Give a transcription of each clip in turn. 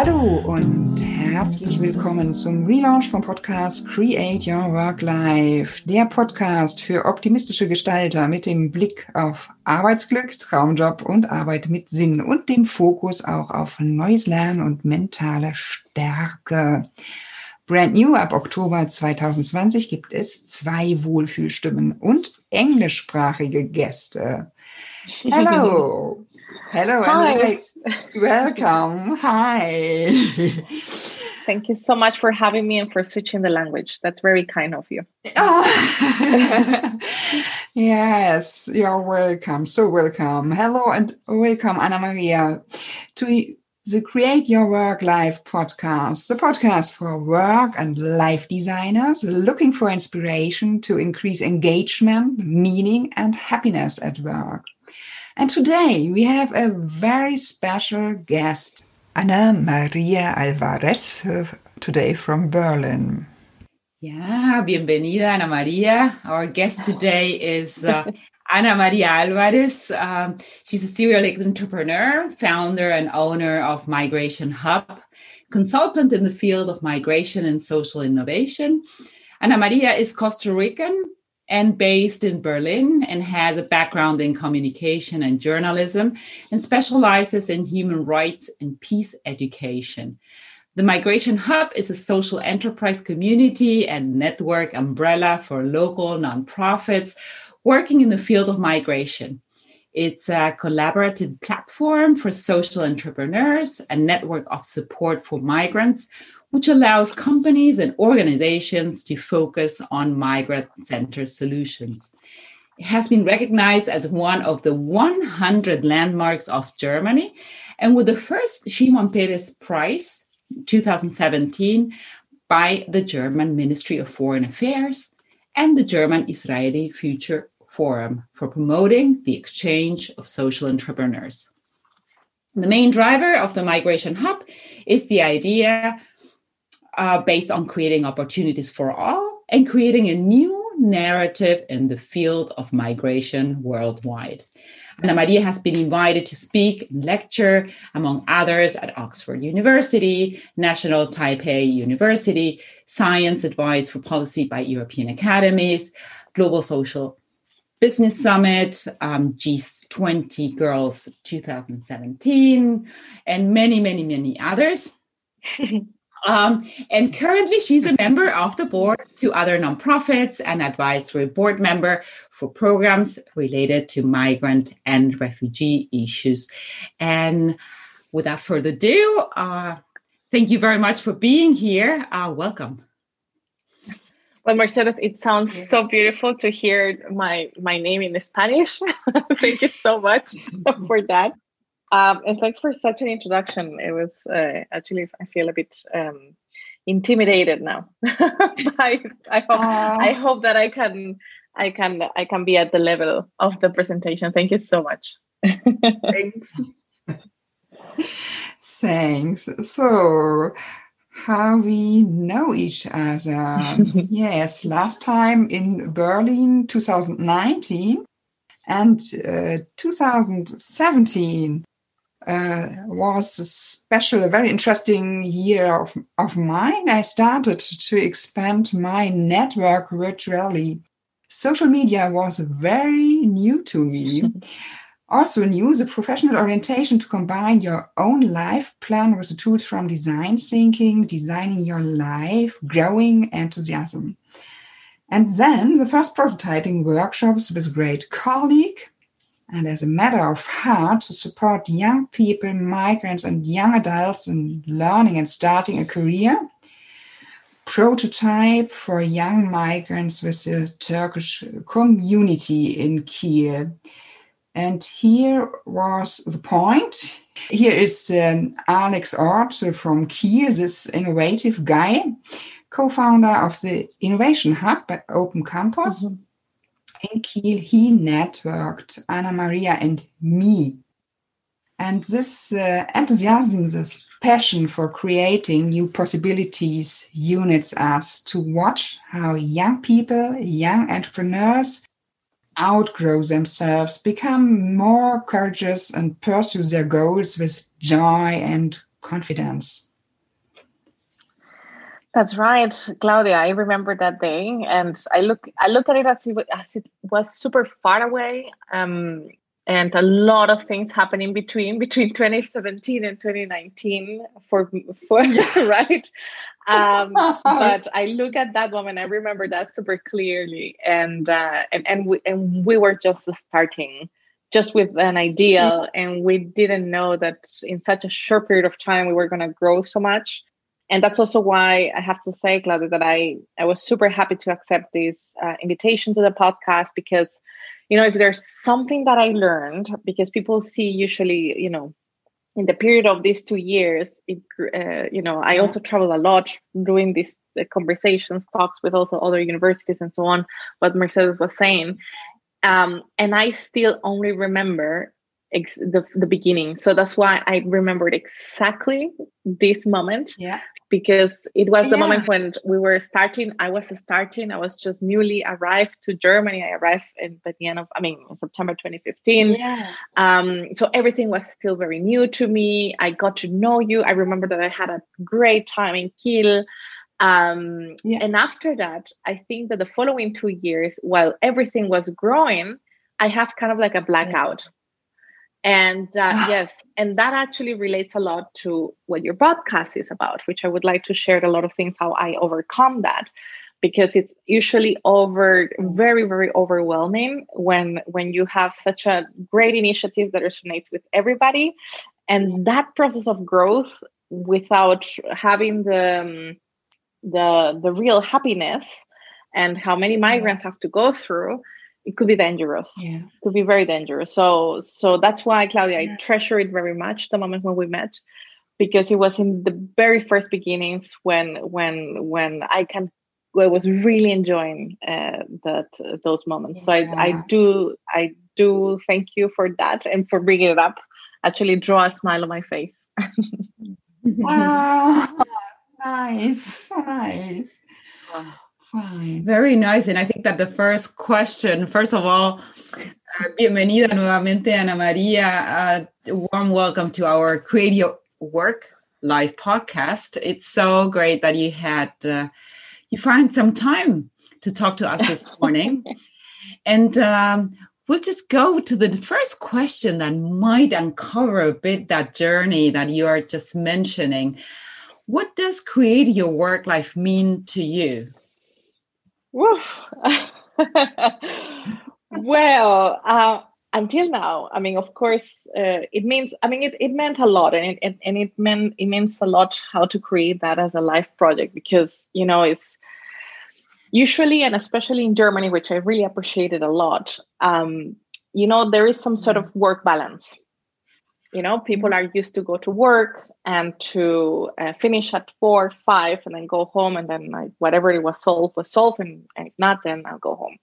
Hallo und herzlich willkommen zum Relaunch vom Podcast Create Your Work Life, der Podcast für optimistische Gestalter mit dem Blick auf Arbeitsglück, Traumjob und Arbeit mit Sinn und dem Fokus auch auf neues Lernen und mentale Stärke. Brand new ab Oktober 2020 gibt es zwei Wohlfühlstimmen und englischsprachige Gäste. Hello. Hello. Hi. Welcome. Hi. Thank you so much for having me and for switching the language. That's very kind of you. Oh. yes, you're welcome. So welcome. Hello and welcome, Anna Maria, to the Create Your Work Life podcast, the podcast for work and life designers looking for inspiration to increase engagement, meaning, and happiness at work. And today we have a very special guest, Ana Maria Alvarez, today from Berlin. Yeah, bienvenida, Ana Maria. Our guest today is uh, Ana Maria Alvarez. Um, she's a serial entrepreneur, founder, and owner of Migration Hub, consultant in the field of migration and social innovation. Ana Maria is Costa Rican and based in Berlin and has a background in communication and journalism and specializes in human rights and peace education. The Migration Hub is a social enterprise community and network umbrella for local nonprofits working in the field of migration. It's a collaborative platform for social entrepreneurs, a network of support for migrants which allows companies and organizations to focus on migrant centered solutions. It has been recognized as one of the 100 landmarks of Germany and with the first Shimon Peres Prize 2017 by the German Ministry of Foreign Affairs and the German Israeli Future Forum for promoting the exchange of social entrepreneurs. The main driver of the Migration Hub is the idea uh, based on creating opportunities for all and creating a new narrative in the field of migration worldwide. Ana Maria has been invited to speak and lecture, among others, at Oxford University, National Taipei University, Science Advice for Policy by European Academies, Global Social Business Summit, um, G20 Girls 2017, and many, many, many others. Um, and currently, she's a member of the board to other nonprofits and advisory board member for programs related to migrant and refugee issues. And without further ado, uh, thank you very much for being here. Uh, welcome. Well, Mercedes, it sounds so beautiful to hear my my name in Spanish. thank you so much for that. Um, and thanks for such an introduction. It was uh, actually, I feel a bit um, intimidated now. I, I, hope, I hope that I can, I can, I can be at the level of the presentation. Thank you so much. Thanks. Thanks. So, how we know each other. yes, last time in Berlin 2019 and uh, 2017 uh, was a special, a very interesting year of, of mine. I started to expand my network virtually. Social media was very new to me. also new the professional orientation to combine your own life plan with the tools from design thinking, designing your life, growing enthusiasm. And then the first prototyping workshops with great colleague and as a matter of heart to support young people, migrants, and young adults in learning and starting a career. Prototype for young migrants with the Turkish community in Kiel. And here was the point. Here is um, Alex Ort from Kiel, this innovative guy, co founder of the Innovation Hub at Open Campus. Mm -hmm in Kiel, he networked Anna Maria and me. And this uh, enthusiasm, this passion for creating new possibilities units us to watch how young people, young entrepreneurs outgrow themselves, become more courageous, and pursue their goals with joy and confidence. That's right, Claudia. I remember that day, and I look I look at it as it, as it was super far away, um, and a lot of things happened in between between 2017 and 2019 for for right. Um, but I look at that moment. I remember that super clearly, and uh, and and we and we were just starting just with an idea and we didn't know that in such a short period of time we were going to grow so much and that's also why I have to say, Claudia, that I I was super happy to accept this uh, invitation to the podcast because, you know, if there's something that I learned, because people see usually, you know, in the period of these two years, it, uh, you know, I also travel a lot doing these uh, conversations, talks with also other universities and so on. What Mercedes was saying, um, and I still only remember ex- the, the beginning. So that's why i remembered exactly this moment yeah. because it was the yeah. moment when we were starting i was starting i was just newly arrived to germany. I arrived in by the end of i mean september 2015 yeah. um, so everything was still very new to me. I got to know you. I remember that i had a great time in kiel. Um, yeah. and after that i think that the following two years while everything was growing i have kind of like a blackout and uh, yes, and that actually relates a lot to what your podcast is about, which I would like to share a lot of things how I overcome that. Because it's usually over very very overwhelming when when you have such a great initiative that resonates with everybody. And that process of growth without having the um, the the real happiness and how many migrants have to go through it could be dangerous. Yeah. It could be very dangerous. So so that's why Claudia, yeah. I treasure it very much the moment when we met because it was in the very first beginnings when when when I can I was really enjoying uh, that uh, those moments. Yeah. So I, I do I do thank you for that and for bringing it up. Actually, draw a smile on my face. wow, nice, nice. Fine. Very nice. And I think that the first question, first of all, uh, bienvenida nuevamente, Ana Maria. Uh, warm welcome to our Create Your Work live podcast. It's so great that you had uh, you find some time to talk to us this morning. and um, we'll just go to the first question that might uncover a bit that journey that you are just mentioning. What does create your work life mean to you? Woof. well, uh, until now, I mean, of course, uh, it means. I mean, it, it meant a lot, and it, it, and it meant it means a lot how to create that as a life project because you know it's usually and especially in Germany, which I really appreciated a lot. Um, you know, there is some sort of work balance. You know, people are used to go to work and to uh, finish at four, five, and then go home, and then like, whatever it was solved was solved, and, and if not, then I'll go home.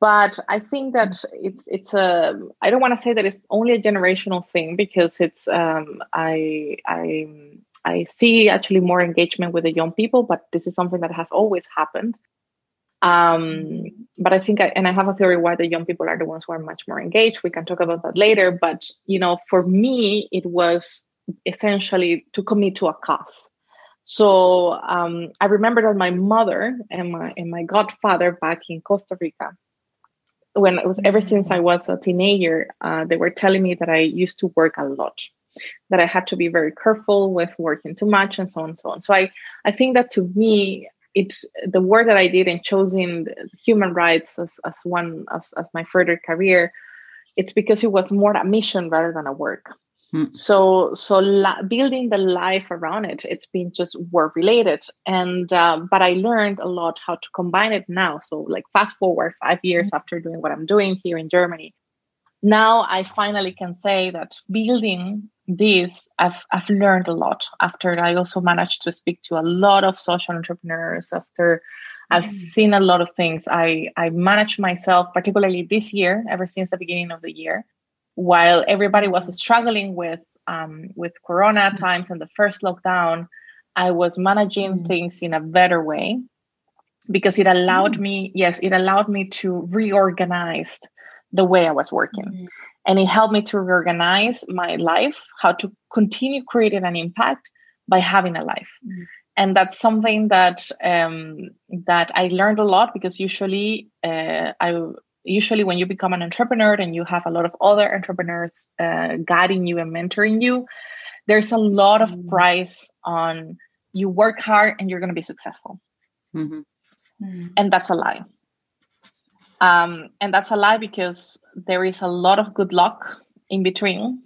But I think that it's it's a I don't want to say that it's only a generational thing because it's um, I I I see actually more engagement with the young people, but this is something that has always happened. Um, but I think, I, and I have a theory why the young people are the ones who are much more engaged. We can talk about that later. But you know, for me, it was essentially to commit to a cause. So um, I remember that my mother and my and my godfather back in Costa Rica, when it was ever since I was a teenager, uh, they were telling me that I used to work a lot, that I had to be very careful with working too much and so on and so on. So I I think that to me it the work that I did in choosing human rights as, as one of as my further career, it's because it was more a mission rather than a work. Hmm. So so la- building the life around it, it's been just work related, and uh, but I learned a lot how to combine it now. So like fast forward five years mm-hmm. after doing what I'm doing here in Germany, now I finally can say that building this, I've I've learned a lot. After I also managed to speak to a lot of social entrepreneurs. After I've seen a lot of things, I I managed myself, particularly this year, ever since the beginning of the year while everybody was struggling with um, with corona mm-hmm. times and the first lockdown i was managing mm-hmm. things in a better way because it allowed mm-hmm. me yes it allowed me to reorganize the way i was working. And it helped me to reorganize my life how to continue creating an impact by having a life mm-hmm. and that's something that um, that I learned a lot because usually uh, I usually when you become an entrepreneur and you have a lot of other entrepreneurs uh, guiding you and mentoring you, there's a lot of mm-hmm. price on you work hard and you're going to be successful, mm-hmm. mm-hmm. and that's a lie. Um, and that's a lie because there is a lot of good luck in between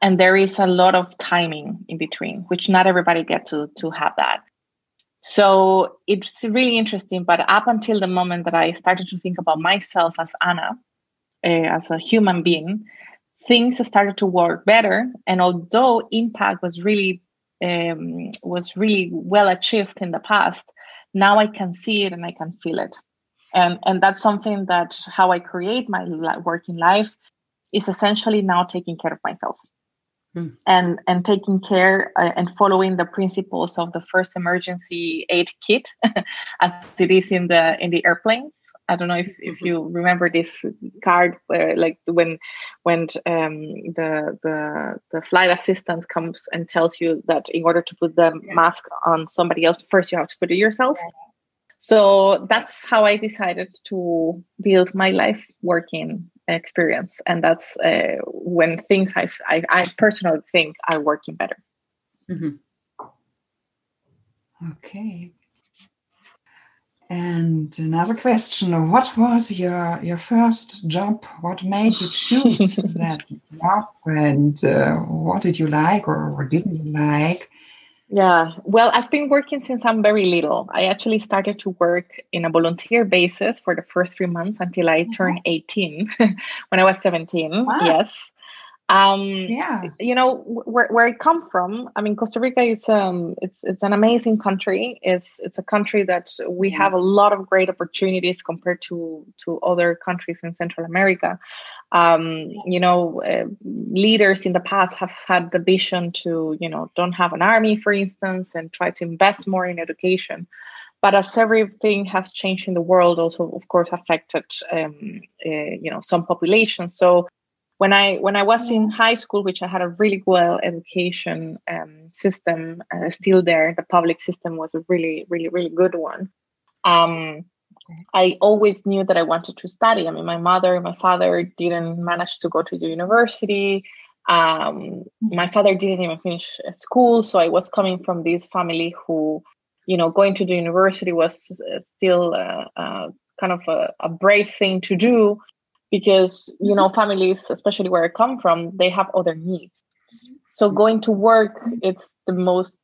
and there is a lot of timing in between which not everybody gets to to have that. So it's really interesting but up until the moment that i started to think about myself as anna uh, as a human being things started to work better. And although impact was really um, was really well achieved in the past now i can see it and i can feel it and and that's something that how i create my working life is essentially now taking care of myself mm. and and taking care uh, and following the principles of the first emergency aid kit as it is in the in the airplanes I don't know if, if mm-hmm. you remember this card where like when when um, the the the flight assistant comes and tells you that in order to put the yeah. mask on somebody else first you have to put it yourself. Yeah. So that's how I decided to build my life working experience. And that's uh, when things I, I, I personally think are working better. Mm-hmm. okay. And another question. What was your your first job? What made you choose that job? And uh, what did you like or didn't you like yeah, well, I've been working since I'm very little. I actually started to work in a volunteer basis for the first three months until I turned 18 when I was 17. Wow. Yes. Um, yeah. You know, where, where I come from, I mean, Costa Rica is um, it's it's an amazing country. It's it's a country that we have a lot of great opportunities compared to to other countries in Central America um, you know uh, leaders in the past have had the vision to you know don't have an army for instance and try to invest more in education. But as everything has changed in the world also of course affected um, uh, you know some populations. So when i when i was in high school which i had a really well education um, system uh, still there the public system was a really really really good one. Um, I always knew that I wanted to study. I mean, my mother and my father didn't manage to go to the university. Um, my father didn't even finish school, so I was coming from this family who, you know, going to the university was still uh, uh, kind of a, a brave thing to do because you know families, especially where I come from, they have other needs. So going to work, it's the most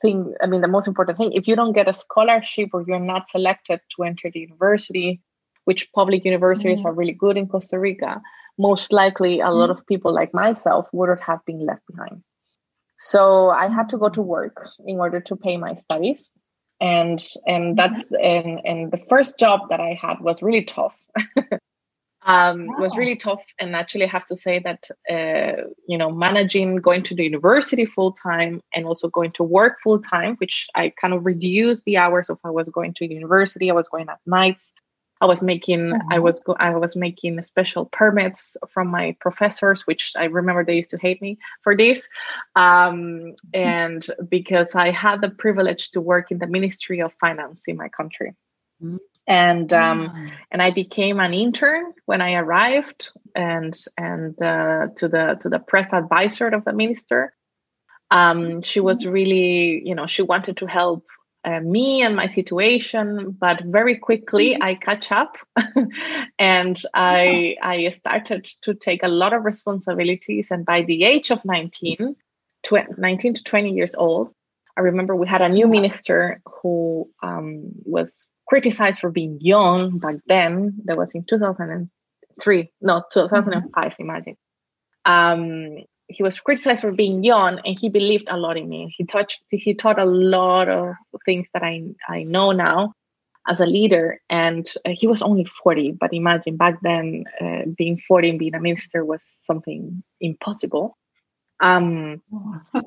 thing i mean the most important thing if you don't get a scholarship or you're not selected to enter the university which public universities mm. are really good in costa rica most likely a mm. lot of people like myself would have been left behind. So i had to go to work in order to pay my studies. And and that's and and the first job that i had was really tough um, wow. was really tough. And actually, I have to say that uh, you know managing going to the university full time and also going to work full time, which I kind of reduced the hours of I was going to university. I was going at nights. I was making I was go- I was making special permits from my professors, which I remember they used to hate me for this, um, and because I had the privilege to work in the Ministry of Finance in my country. Mm-hmm and um, and I became an intern when I arrived, and and uh, to the to the press advisor of the minister. Um, she was mm. really, you know, she wanted to help uh, me and my situation, but very quickly mm-hmm. I catch up, and I I started to take a lot of responsibilities. And by the age of 19, tw- 19 to 20 years old, I remember we had a new minister who um, was criticized for being young back then. That was in 2003, no, 2005, mm-hmm. imagine. Um, he was criticized for being young and he believed a lot in me. He touched, he taught a lot of things that I, I know now as a leader. And uh, he was only 40, but imagine back then uh, being 40 and being a minister was something impossible. Um,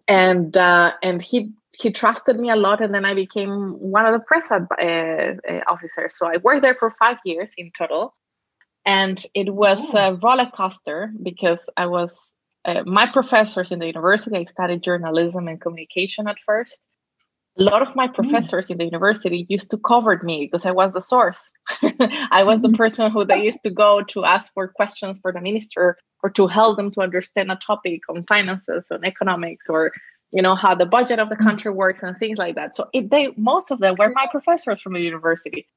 and uh, and he he trusted me a lot and then i became one of the press uh, uh, officers so i worked there for five years in total and it was oh. a roller coaster because i was uh, my professors in the university i studied journalism and communication at first a lot of my mm. professors mm. in the university used to cover me because I was the source. I was the mm-hmm. person who they used to go to ask for questions for the minister or to help them to understand a topic on finances, on economics, or you know how the budget of the mm. country works and things like that. So it, they most of them were my professors from the university.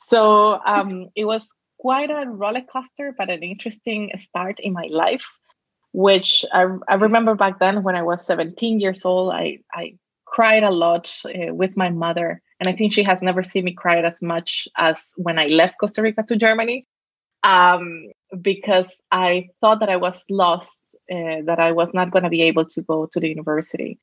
So um, it was quite a roller coaster, but an interesting start in my life. Which I, I remember back then when I was 17 years old, I, I cried a lot uh, with my mother. And I think she has never seen me cry as much as when I left Costa Rica to Germany, um, because I thought that I was lost, uh, that I was not going to be able to go to the university.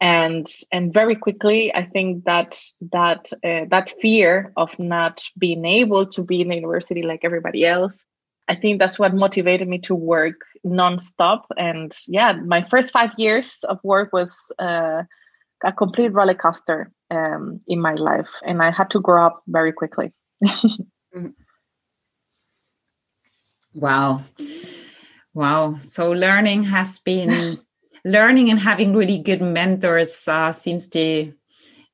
And and very quickly, I think that that uh, that fear of not being able to be in the university like everybody else, I think that's what motivated me to work nonstop. And yeah, my first five years of work was uh, a complete roller coaster um, in my life, and I had to grow up very quickly. wow, wow! So learning has been learning and having really good mentors uh, seems to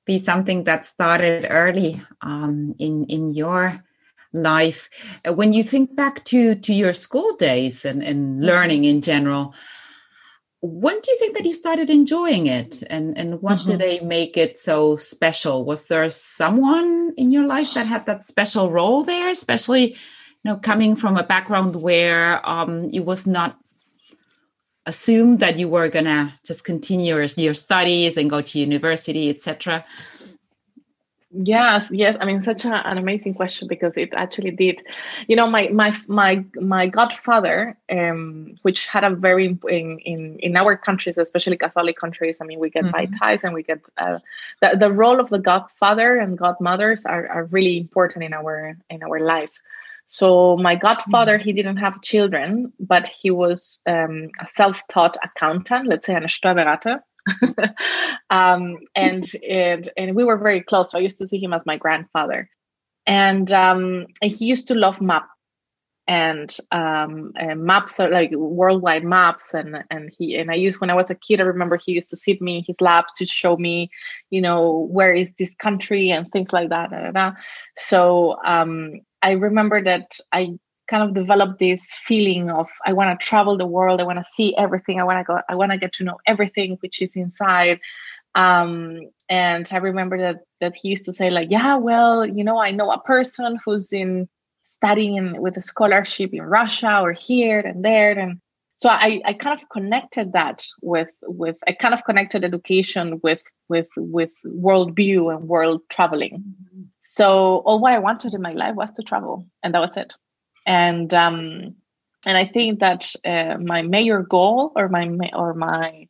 be something that started early um, in in your life. When you think back to to your school days and, and learning in general, when do you think that you started enjoying it and and what mm-hmm. did they make it so special was there someone in your life that had that special role there especially you know coming from a background where um it was not assumed that you were gonna just continue your, your studies and go to university etc Yes, yes. I mean, such a, an amazing question because it actually did. You know, my my my my godfather, um, which had a very in in in our countries, especially Catholic countries. I mean, we get mm-hmm. ties and we get uh, the the role of the godfather and godmothers are are really important in our in our lives. So my godfather, he didn't have children, but he was um, a self-taught accountant, let's say an Steuerberater. um, and it, and we were very close. So I used to see him as my grandfather, and um, and he used to love map and um, and maps are like worldwide maps and and he and I used when I was a kid I remember he used to sit me in his lap to show me you know where is this country and things like that da, da, da. so um, I remember that I kind of developed this feeling of I want to travel the world. I want to see everything. I want to go. I want to get to know everything which is inside. Um, and I remember that that he used to say like, yeah, well, you know, I know a person who's in studying with a scholarship in Russia or here and there, and so I, I kind of connected that with with I kind of connected education with with with world view and world traveling. Mm-hmm. So all what I wanted in my life was to travel, and that was it and um, and I think that uh, my major goal or my or my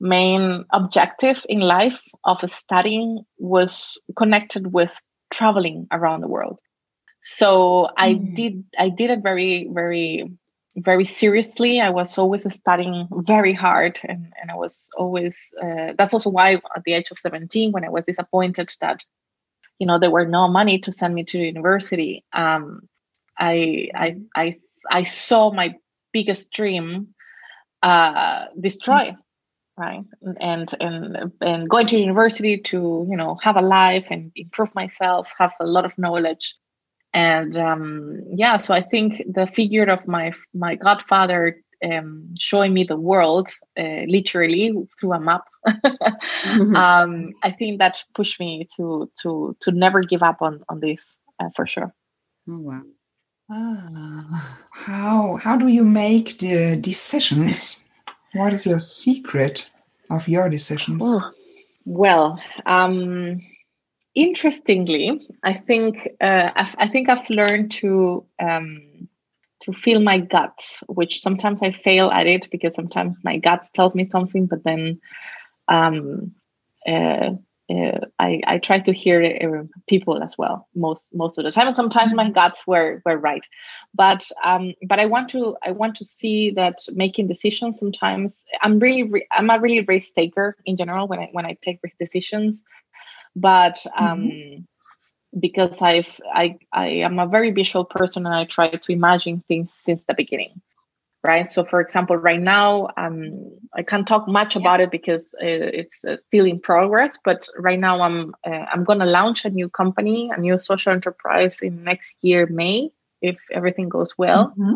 main objective in life of studying was connected with traveling around the world. So I mm. did I did it very very very seriously. I was always studying very hard, and, and I was always. Uh, that's also why at the age of seventeen, when I was disappointed that, you know, there were no money to send me to university, um, I I I I saw my biggest dream uh, destroy, right? And and and going to university to you know have a life and improve myself, have a lot of knowledge, and um, yeah. So I think the figure of my my godfather um, showing me the world uh, literally through a map. mm-hmm. um, I think that pushed me to to to never give up on on this uh, for sure. Oh, wow. Ah, how how do you make the decisions? What is your secret of your decisions? Oh, well, um, interestingly, I think uh, I've, I think I've learned to um, to feel my guts, which sometimes I fail at it because sometimes my guts tells me something, but then um, uh, uh, I, I try to hear uh, people as well most most of the time and sometimes my mm-hmm. guts were were right but um but i want to i want to see that making decisions sometimes i'm really re- i'm a really risk taker in general when i when i take risk decisions but um mm-hmm. because i've i i am a very visual person and i try to imagine things since the beginning right? So, for example, right now, um, I can't talk much about it because it's uh, still in progress. But right now, I'm uh, I'm going to launch a new company, a new social enterprise in next year May, if everything goes well. Mm-hmm.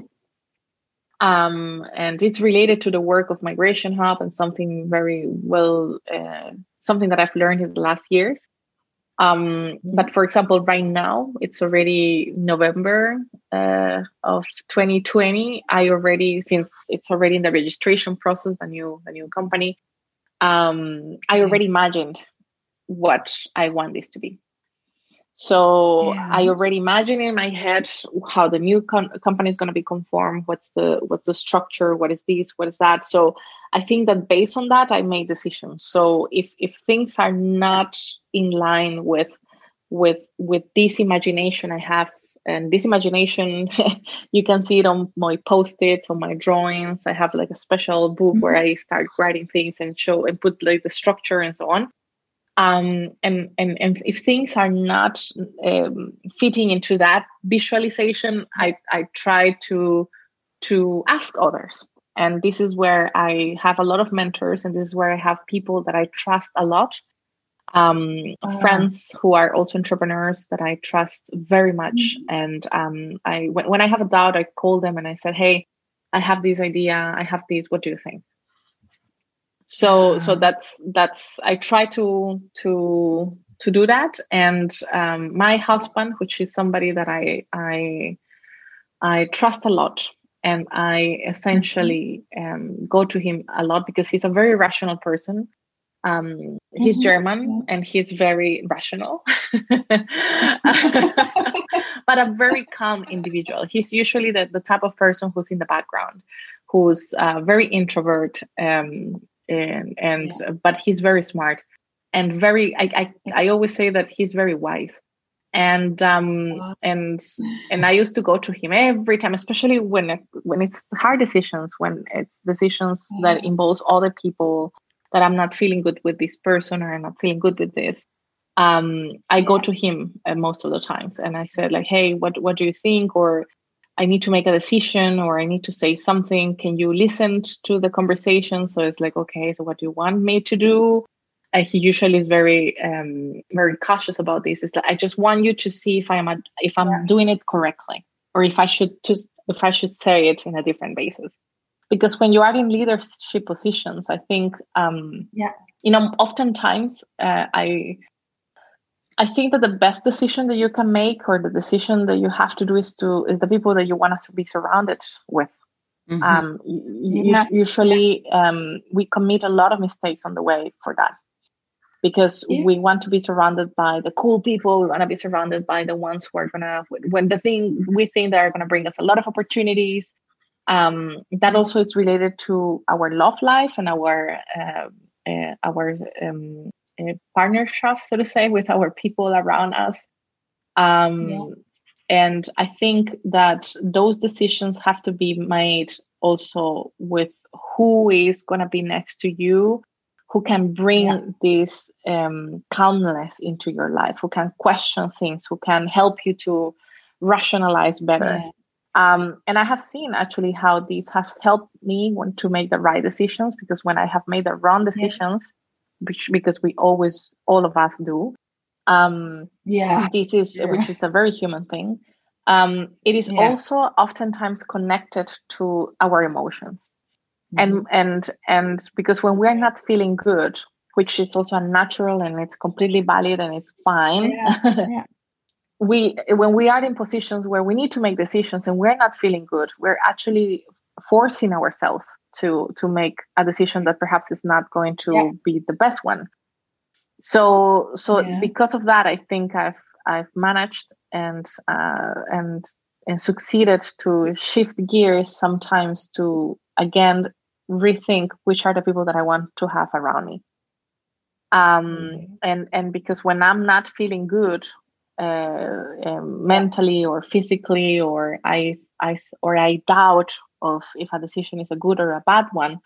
Um, and it's related to the work of Migration Hub and something very well, uh, something that I've learned in the last years. Um, but for example, right now it's already November uh, of 2020. I already, since it's already in the registration process, the new the new company, um, I already imagined what I want this to be. So yeah. I already imagine in my head how the new com- company is going to be conformed. What's the what's the structure? What is this? What is that? So I think that based on that, I made decisions. So if if things are not in line with with with this imagination I have, and this imagination, you can see it on my post-its, on my drawings. I have like a special book where mm-hmm. I start writing things and show and put like the structure and so on um, and, and, and if things are not um, fitting into that visualization, I, I try to, to ask others. And this is where I have a lot of mentors, and this is where I have people that I trust a lot. Um, uh, friends who are also entrepreneurs that I trust very much. Mm-hmm. And um, I, when, when I have a doubt, I call them and I said, "Hey, I have this idea. I have this. What do you think?" So so that's that's i try to to to do that. And um, my husband which is somebody that i i i trust a lot and i essentially um, go to him a lot because he's a very rational person. Um, he's mm-hmm. german and he's very rational. But a very calm individual. He's usually the, the type of person who's in the background who's uh, very introvert um, and and yeah. but he's very smart and very I, I i always say that he's very wise. And um and and i used to go to him every time especially when when it's hard decisions when it's decisions yeah. that involves other people that i'm not feeling good with this person or i'm not feeling good with this. Um i go to him uh, most of the times and i said like hey what what do you think? or I need to make a decision or I need to say something. Can you listen to the conversation? So it's like, okay, so what do you want me to do? And he usually is very, um, very cautious about this. It's like I just want you to see if I'm a, if I'm yeah. doing it correctly, or if I should just if I should say it in a different basis. Because when you are in leadership positions, I think, um, yeah, you know, oftentimes uh, I I think that the best decision that you can make or the decision that you have to do is to is the people that you want to be surrounded with. Mm-hmm. Um, yeah. Usually, um, we commit a lot of mistakes on the way for that because yeah. we want to be surrounded by the cool people. We want to be surrounded by the ones who are gonna when the thing we think they are gonna bring us a lot of opportunities. Um, that also is related to our love life and our uh, uh, our um, partnership, so to say, with our people around us. Um, yeah. And I think that those decisions have to be made also with who is going to be next to you, who can bring yeah. this um, calmness into your life, who can question things, who can help you to rationalize better. Right. Um, and I have seen actually how this has helped me when to make the right decisions because when I have made the wrong decisions, which because we always all of us do um yeah this is yeah. which is a very human thing um it is yeah. also oftentimes connected to our emotions mm-hmm. and and and because when we're not feeling good which is also natural and it's completely valid and it's fine yeah. we when we are in positions where we need to make decisions and we're not feeling good we're actually forcing ourselves to to make a decision that perhaps is not going to yeah. be the best one so so yeah. because of that i think i've i've managed and uh, and and succeeded to shift gears sometimes to again rethink which are the people that i want to have around me um mm-hmm. and and because when i'm not feeling good uh, um, mentally or physically or i i or i doubt of if a decision is a good or a bad one,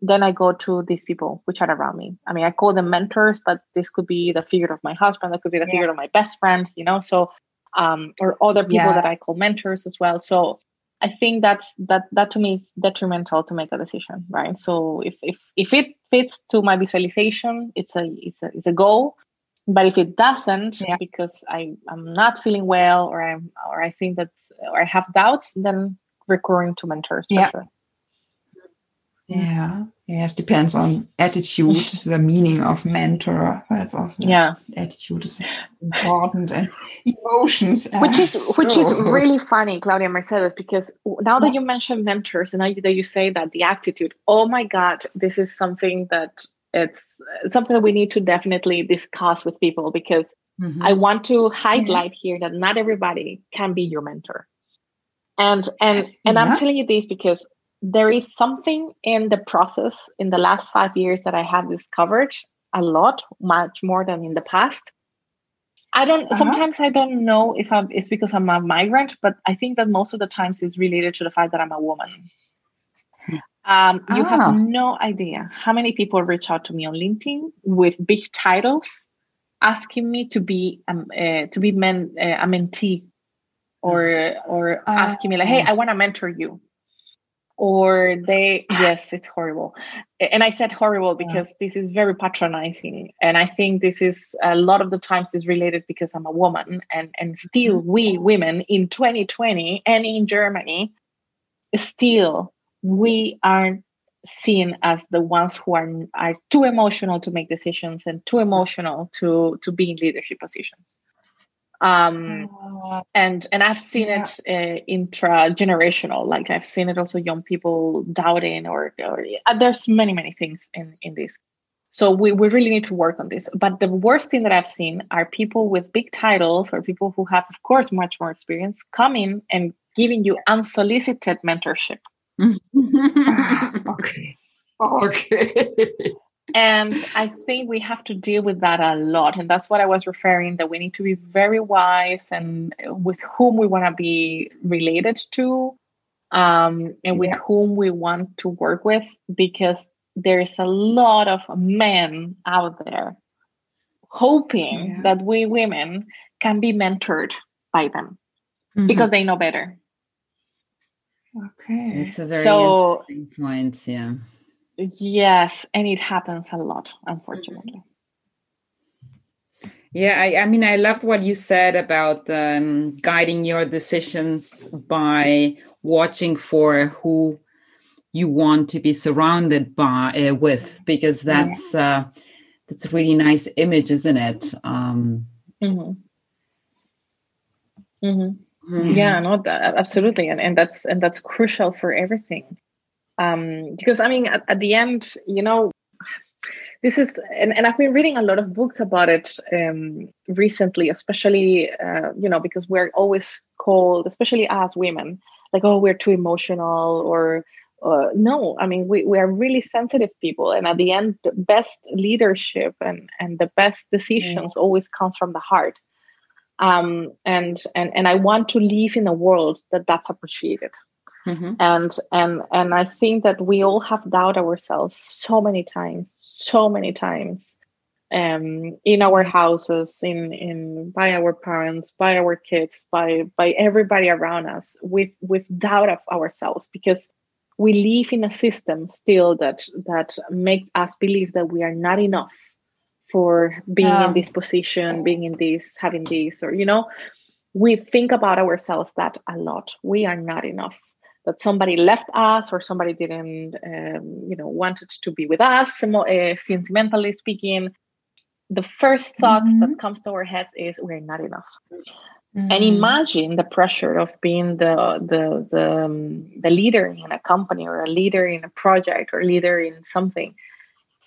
then I go to these people which are around me. I mean, I call them mentors, but this could be the figure of my husband, that could be the yeah. figure of my best friend, you know, so um, or other people yeah. that I call mentors as well. So I think that's that that to me is detrimental to make a decision, right? So if if if it fits to my visualization, it's a it's a it's a goal. But if it doesn't, yeah. because I I'm not feeling well, or I'm or I think that or I have doubts, then recurring to mentors. Yeah. Sure. Yeah. Yes, depends on attitude, the meaning of mentor. That's often yeah. Attitude is important and emotions. Which is so. which is really funny, Claudia Mercedes, because now that you mention mentors and now that you say that the attitude, oh my God, this is something that it's something that we need to definitely discuss with people because mm-hmm. I want to highlight yeah. here that not everybody can be your mentor. And and and yeah. I'm telling you this because there is something in the process in the last five years that I have discovered a lot, much more than in the past. I don't uh-huh. sometimes I don't know if I'm it's because I'm a migrant, but I think that most of the times it's related to the fact that I'm a woman. Um, you ah. have no idea how many people reach out to me on LinkedIn with big titles, asking me to be um, uh, to be men, uh, a mentee, or or uh, asking me like, "Hey, I want to mentor you." or they yes it's horrible and i said horrible because yeah. this is very patronizing and i think this is a lot of the times is related because i'm a woman and and still mm-hmm. we women in 2020 and in germany still we are seen as the ones who are are too emotional to make decisions and too emotional to to be in leadership positions um uh, and and i've seen yeah. it uh, intra-generational like i've seen it also young people doubting or, or uh, there's many many things in in this. So we, we really need to work on this. But the worst thing that i've seen are people with big titles or people who have of course much more experience coming and giving you unsolicited mentorship. Okay. Okay and I think we have to deal with that a lot. And that's what I was referring that we need to be very wise and with whom we want to be related to um, and with yeah. whom we want to work with because there's a lot of men out there hoping yeah. that we women can be mentored by them mm-hmm. because they know better. Okay. It's a very so, interesting point. Yeah. Yes, and it happens a lot, unfortunately. Yeah, I, I mean, I loved what you said about um, guiding your decisions by watching for who you want to be surrounded by uh, with, because that's uh, that's a really nice image, isn't it? Um, mm-hmm. Mm-hmm. Mm-hmm. Yeah, no, absolutely, and and that's and that's crucial for everything um, because I mean, at, at, the end, you know, this is, and, and I've been reading a lot of books about it um, recently, especially, uh, you know, because we're always called, especially as women, like, oh, we're too emotional or, uh, no, I mean, we, we are really sensitive people. And at the end, the best leadership and, and the best decisions mm. always come from the heart. Um, and, and, and I want to live in a world that that's appreciated. Mm-hmm. And and and I think that we all have doubt ourselves so many times, so many times, um, in our houses, in in by our parents, by our kids, by by everybody around us, with with doubt of ourselves because we live in a system still that that makes us believe that we are not enough for being in this position, being in this, having this, or you know, we think about ourselves that a lot. We are not enough that somebody left us or somebody didn't um, you know wanted to be with us uh, sentimentally speaking the first thought mm-hmm. that comes to our heads is we're not enough mm-hmm. and imagine the pressure of being the the the, um, the leader in a company or a leader in a project or leader in something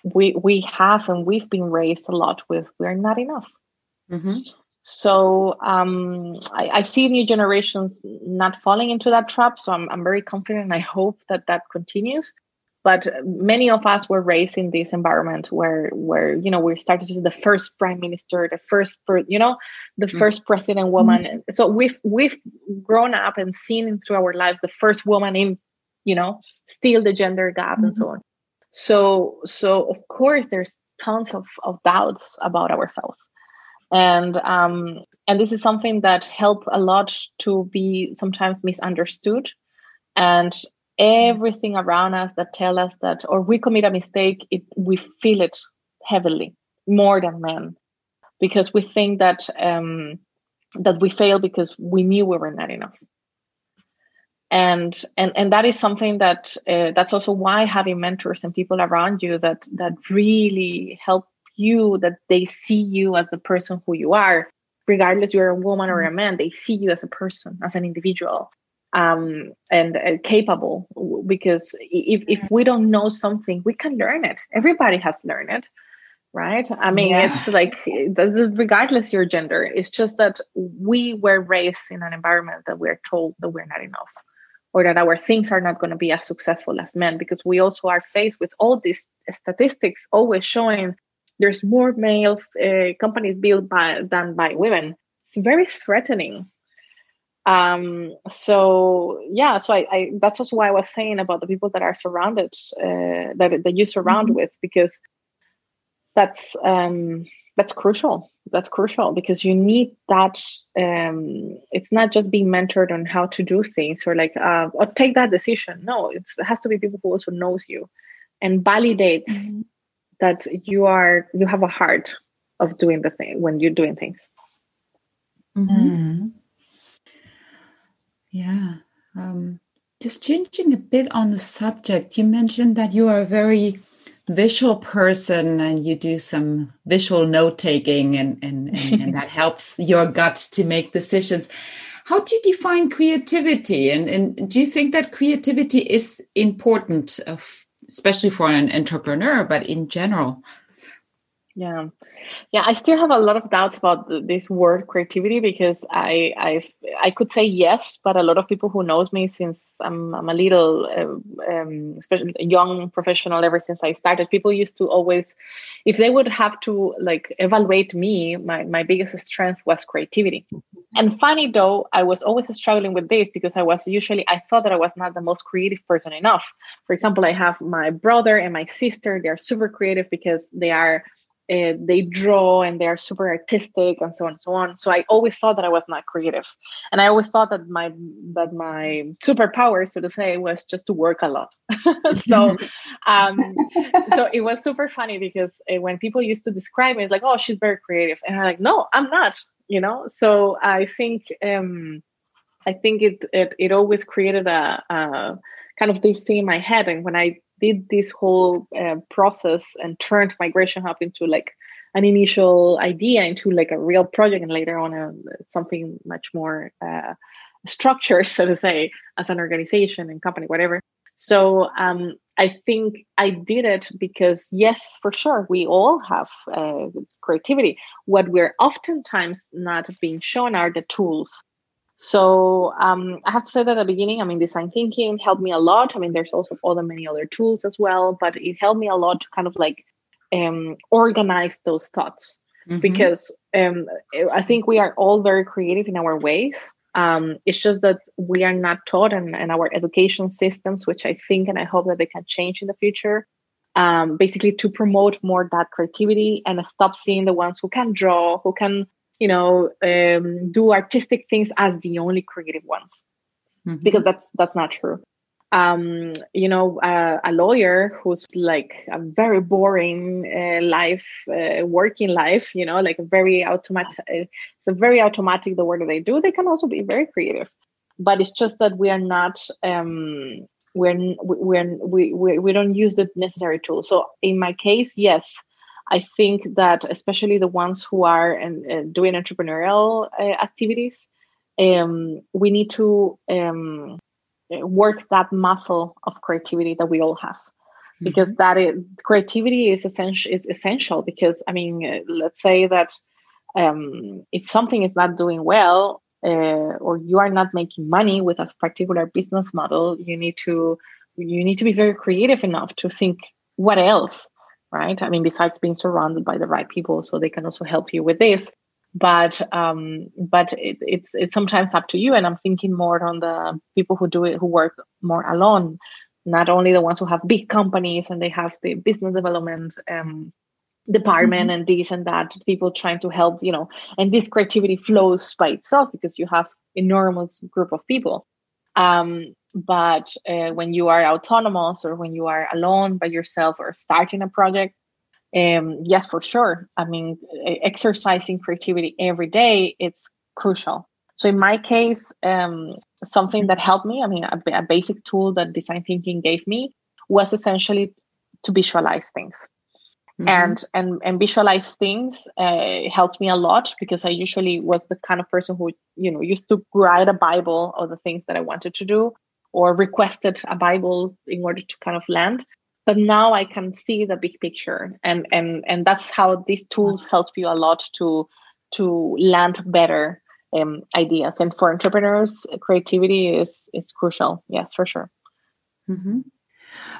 we we have and we've been raised a lot with we're not enough mm-hmm. So um, I, I, see new generations not falling into that trap. So I'm, I'm very confident. And I hope that that continues. But many of us were raised in this environment where, where you know, we started to see the first prime minister, the first, you know, the mm-hmm. first president woman. Mm-hmm. So we've we've grown up and seen through our lives the first woman in, you know, still the gender gap mm-hmm. and so on. So so of course there's tons of, of doubts about ourselves and um, and this is something that help a lot to be sometimes misunderstood. And everything around us that tell us that or we commit a mistake it we feel it heavily more than men. Because we think that um, that we fail because we knew we were not enough. And and and that is something that uh, that's also why having mentors and people around you that that really help you that they see you as the person who you are regardless you're a woman or a mm-hmm. man they see you as a person as an individual um, and uh, capable because if, if we don't know something we can learn it everybody has learned it right i mean yeah. it's like regardless your gender it's just that we were raised in an environment that we're told that we're not enough or that our things are not going to be as successful as men because we also are faced with all these statistics always showing there's more male uh, companies built by than by women it's very threatening um so yeah so I, I that's also why i was saying about the people that are surrounded uh, that, that you surround mm-hmm. with because that's um that's crucial that's crucial because you need that um it's not just being mentored on how to do things or like uh or take that decision no it has to be people who also knows you and validates mm-hmm. That you are you have a heart of doing the thing when you're doing things mm-hmm. mm-hmm. Yeah. Um, just changing a bit on the subject, you mentioned that you are a very visual person and you do some visual note taking and, and, and, and that helps your gut to make decisions. How do you define creativity? And, and do you think that creativity is important, uh, especially for an entrepreneur, but in general? Yeah, yeah. I still have a lot of doubts about the, this word creativity because I I I could say yes, but a lot of people who knows me since I'm I'm a little uh, um, especially young professional ever since I started, people used to always, if they would have to like evaluate me, my my biggest strength was creativity. And funny though, I was always struggling with this because I was usually I thought that I was not the most creative person enough. For example, I have my brother and my sister; they're super creative because they are uh, they draw and they are super artistic and so on and so on. So i always thought that i was not creative. And i always thought that my that my superpower so to say was just to work a lot. So um so it was super funny because uh, when people used to describe me it's like oh she's very creative. And i'm like no i'm not you know? So i think um i think it it, it always created a, a kind of this thing in my head. And when i did this whole uh, process and turned migration hub into like an initial idea into like a real project and later on a, uh, something much more uh, structured so to say as an organization and company whatever. So um, i think i did it because yes for sure we all have uh, creativity. What we're oftentimes not being shown are the tools so um, I have to say that at the beginning, I mean, design thinking helped me a lot. I mean, there's also other many other tools as well, but it helped me a lot to kind of like um, organize those thoughts mm-hmm. because um, I think we are all very creative in our ways. Um, it's just that we are not taught, and, and our education systems, which I think and I hope that they can change in the future, um, basically to promote more that creativity and stop seeing the ones who can draw, who can you know um, do artistic things as the only creative ones. Mm-hmm. because that's that's not true. Um, you know uh, a lawyer who's like a very boring uh, life uh, working life you know like a very automatic uh, it's a very automatic the work that they do they can also be very creative. But it's just that we are not um, we're, we're we, we, we don't use the necessary tools. So in my case yes I think that especially the ones who are in, uh, doing entrepreneurial uh, activities, um, we need to um, work that muscle of creativity that we all have. Mm-hmm. Because that is, creativity is essential. Is essential because I mean, uh, let's say that um, if something is not doing well, uh, or you are not making money with a particular business model, you need to you need to be very creative enough to think what else right? I mean, besides being surrounded by the right people, so they can also help you with this. But um, but it, it's it's sometimes up to you. And I'm thinking more on the people who do it, who work more alone, not only the ones who have big companies and they have the business development um, department mm-hmm. and this and that. People trying to help, you know, and this creativity flows by itself because you have enormous group of people Um, but uh, when you are autonomous or when you are alone by yourself or starting a project, um, yes, for sure. I mean, exercising creativity every day, it's crucial. So in my case, um, something that helped me, I mean, a, a, basic tool that design thinking gave me was essentially to visualize things. Mm-hmm. And, and and visualize things uh, helps me a lot because I usually was the kind of person who you know used to write a Bible of the things that I wanted to do, or requested a Bible in order to kind of land. But now I can see the big picture, and and and that's how these tools help you a lot to to land better um, ideas. And for entrepreneurs, creativity is is crucial. Yes, for sure. Mm-hmm.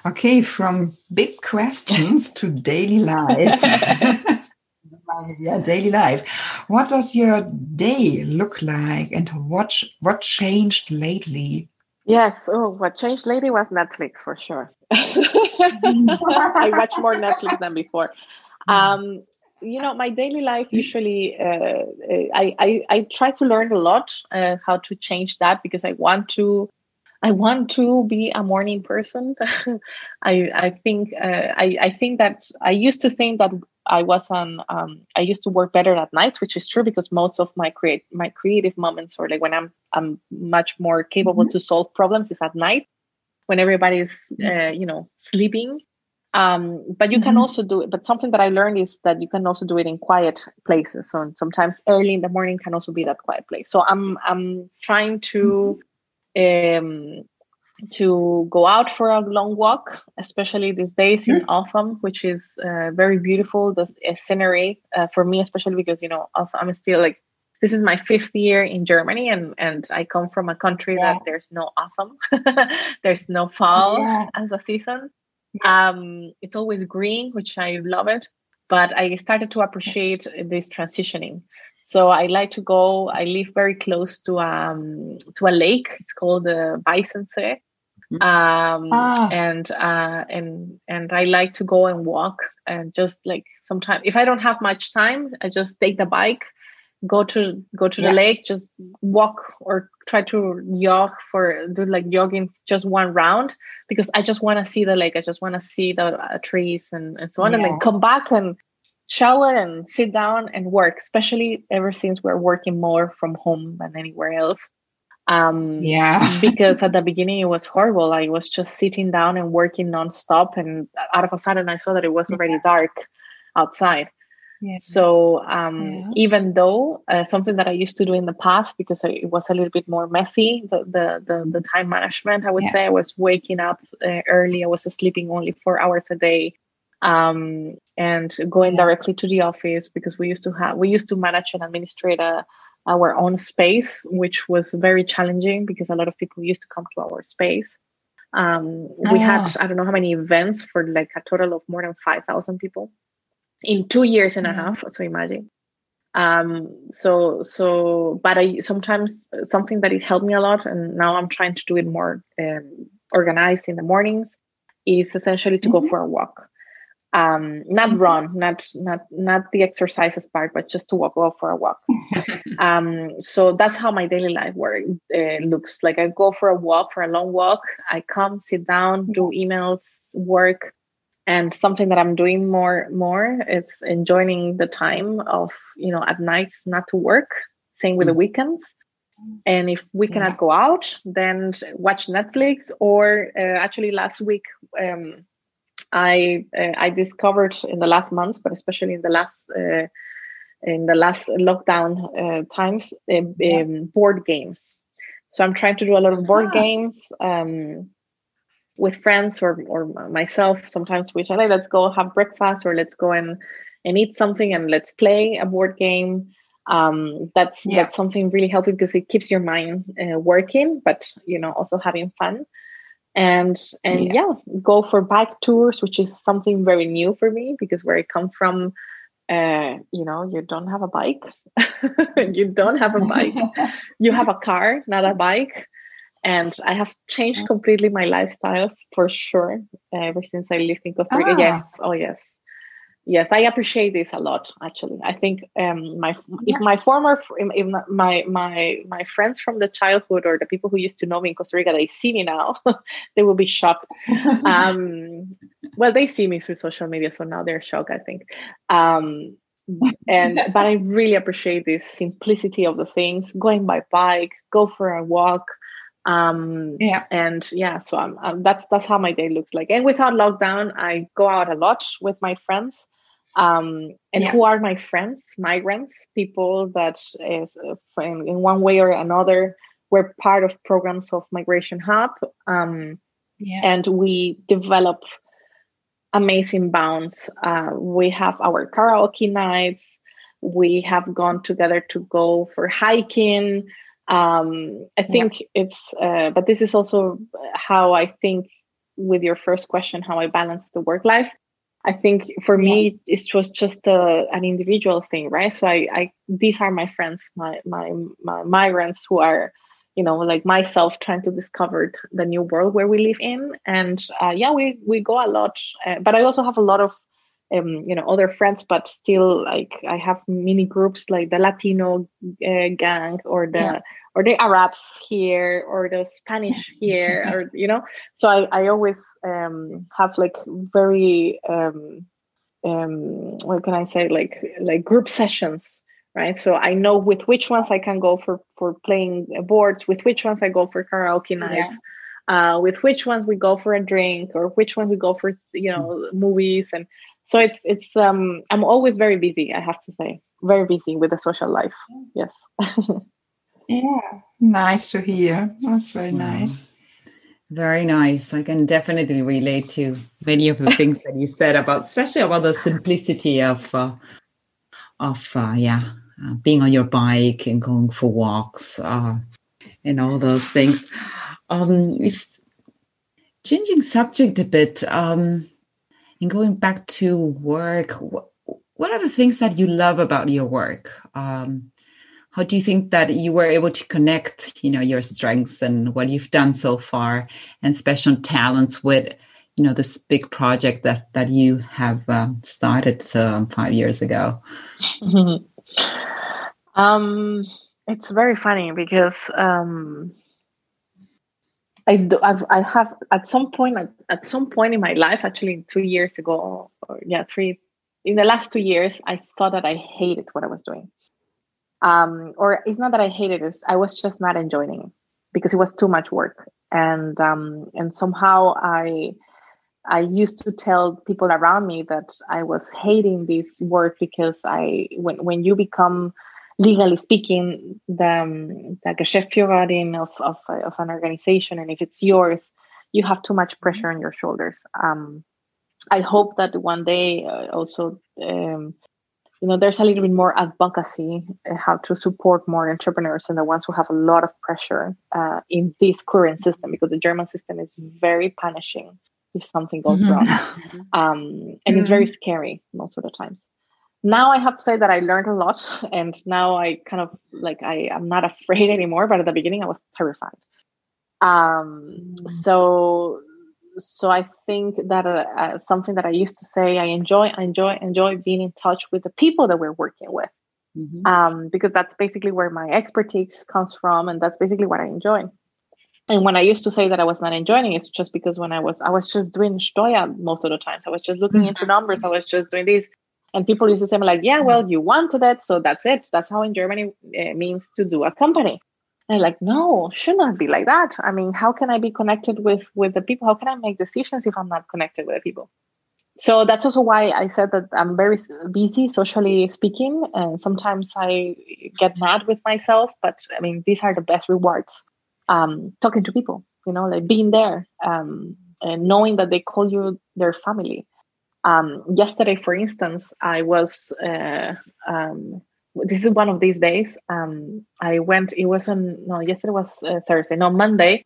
Okay, from big questions to daily life. yeah, daily life. What does your day look like, and what what changed lately? Yes. Oh, what changed lately was Netflix for sure. I watch more Netflix than before. Mm. Um, you know, my daily life usually, uh, I, I, I try to learn a lot uh, how to change that because I want to I want to be a morning person. I I think uh, I I think that I used to think that I was on um, I used to work better at nights, which is true because most of my create my creative moments or like when I'm I'm much more capable mm-hmm. to solve problems is at night when everybody's uh, you know sleeping. Um, but you mm-hmm. can also do it. But something that I learned is that you can also do it in quiet places. So sometimes early in the morning can also be that quiet place. So I'm I'm trying to. Mm-hmm um, to go out for a long walk, especially these days in mm-hmm. autumn, which is uh, very beautiful. The uh, scenery uh, for me, especially because you know I'm still like this is my fifth year in Germany, and and I come from a country yeah. that there's no autumn, there's no fall yeah. as a season. Yeah. Um, it's always green, which I love it. But I started to appreciate this transitioning. So I like to go. I live very close to um to a lake. It's called the Weißensee. Mm-hmm. Um, ah. and uh, and and I like to go and walk and just like sometimes if I don't have much time, I just take the bike, go to go to yeah. the lake, just walk or try to jog for do like jogging just one round because I just want to see the lake. I just want to see the uh, trees and and so on, yeah. and then come back and shower and sit down and work, especially ever since we're working more from home than anywhere else. Um, yeah. because at the beginning it was horrible. I was just sitting down and working nonstop, and out of a sudden I saw that it was already dark outside. Yes. So um, yeah. even though uh, something that I used to do in the past because I, it was a little bit more messy, the the the, the time management, I would yeah. say I was waking up uh, early. I was sleeping only four hours a day um, and going yeah. directly to the office because we used to have we used to manage and administrate a, our own space, which was very challenging because a lot of people used to come to our space. Um, we had ah. I don't know how many events for like a total of more than five thousand people in two years and yeah. a half. So imagine. Um, so so, but I sometimes something that it helped me a lot, and now I'm trying to do it more um, organized in the mornings. Is essentially to mm-hmm. go for a walk um not mm-hmm. run not not not the exercises part but just to walk go for a walk. Um so that's how my daily life work uh, looks. Like i go for a walk for a long walk. I come sit down do emails work and something that i'm doing more more is enjoying the time of you know at nights not to work. Same with the mm. weekends. And if we cannot go out then watch netflix or uh, actually last week um, I uh, I discovered in the last months, but especially in the last uh, in the last lockdown uh, times, um, yeah. Board games. So I'm trying to do a lot of board ah. games um, with friends or or myself. Sometimes we say, let's go have breakfast or let's go and and eat something and let's play a board game. Um, that's yeah. that's something really helpful because it keeps your mind uh, working, but you know also having fun and and yeah. yeah. go for bike tours which is something very new for me because where i come from uh, you know you don't have a bike you don't have a bike you have a car not a bike and i have changed completely my lifestyle for sure ever since i lived in costa rica ah. yes oh yes yes i appreciate this a lot actually. I think um my yeah. if my former if my my my friends from the childhood or the people who used to know me in costa rica they see me now they will be shocked. Um well they see me through social media so now they're shocked i think. Um and but i really appreciate this simplicity of the things going by bike go for a walk um yeah. and yeah so I'm, I'm, that's that's how my day looks like. And without lockdown i go out a lot with my friends um and yeah. who are my friends migrants people that is uh, in, in one way or another we're part of programs of migration hub um yeah. and we develop amazing bonds uh, we have our karaoke nights we have gone together to go for hiking um, I think yeah. it's, uh, but this is also how I think with your first question, how I balance the work life. I think for yeah. me, it was just a, an individual thing, right? So I, I, these are my friends, my, my, my migrants who are, you know, like myself trying to discover the new world where we live in. And uh, yeah, we, we go a lot, uh, but I also have a lot of, um, you know, other friends, but still like I have mini groups like the Latino uh, gang or the, yeah. or the Arabs here or the Spanish here or you know. So I, I always um, have like very um, um, what can I say? Like like group sessions right? So I know with which ones I can go for for playing boards with which ones I go for karaoke nights yeah. uh, with which ones we go for a drink or which ones we go for you know movies and so it's it's um I'm always very busy I have to say very busy with the social life yes Yeah, nice to hear. That's very nice. Very nice. I can definitely relate to many of the things that you said about, especially about the simplicity of, uh, of uh, yeah, uh, being on your bike and going for walks uh, and all those things. Um, if changing subject a bit um, and going back to work, what, what are the things that you love about your work? Um, how do you think that you were able to connect you know your strengths and what you've done so far and special talents with you know this big project that that you have um, started five years ago um it's very funny because um I do, I've, I have at some point at, at some point in my life, actually two years ago, or yeah, three, in the last two years, I thought that I hated what I was doing um, or it's not that I hated it. I was just not enjoying it because it was too much work, and um, and somehow I I used to tell people around me that I was hating this work because I when when you become legally speaking the um, the Geschäftsführerin of, of of an organization and if it's yours you have too much pressure on your shoulders um, I hope that one day uh, also um, you know there's a little bit more advocacy uh, how to support more entrepreneurs and the ones who have a lot of pressure uh, in this current system because the german system is very punishing if something goes mm-hmm. wrong um, and mm-hmm. it's very scary most of the times now i have to say that i learned a lot and now i kind of like i am not afraid anymore but at the beginning i was terrified um, mm-hmm. so so I think that uh, uh, something that I used to say, I enjoy, I enjoy, enjoy being in touch with the people that we're working with, mm-hmm. um, because that's basically where my expertise comes from, and that's basically what I enjoy. And when I used to say that I was not enjoying it, it's just because when I was, I was just doing Stoya most of the times. I was just looking into mm-hmm. numbers. I was just doing this. And people used to say, like, yeah, well, you wanted it. So that's it. That's how in Germany it means to do a company. And like, no, should not be like that. I mean, how can I be connected with with the people? How can I make decisions if I'm not connected with the people? So that's also why I said that I'm very busy socially speaking, and sometimes I get mad with myself. But I mean, these are the best rewards. Um, talking to people, you know, like being there, um, and knowing that they call you their family. Um, yesterday, for instance, I was uh, um, this is one of these days. Um, I went. It was on no. Yesterday was uh, Thursday. No, Monday.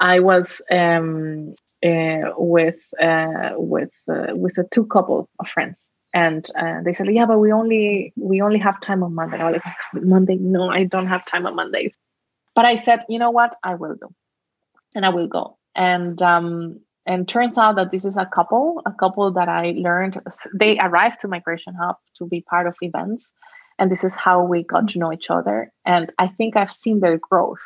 I was um, uh, with uh, with uh, with a two couple of friends, and uh, they said, "Yeah, but we only we only have time on Monday." I was like, "Monday? No, I don't have time on Mondays." But I said, "You know what? I will do, and I will go." And um, and turns out that this is a couple, a couple that I learned. They arrived to Migration Hub to be part of events, and this is how we got to know each other. And I think I've seen their growth.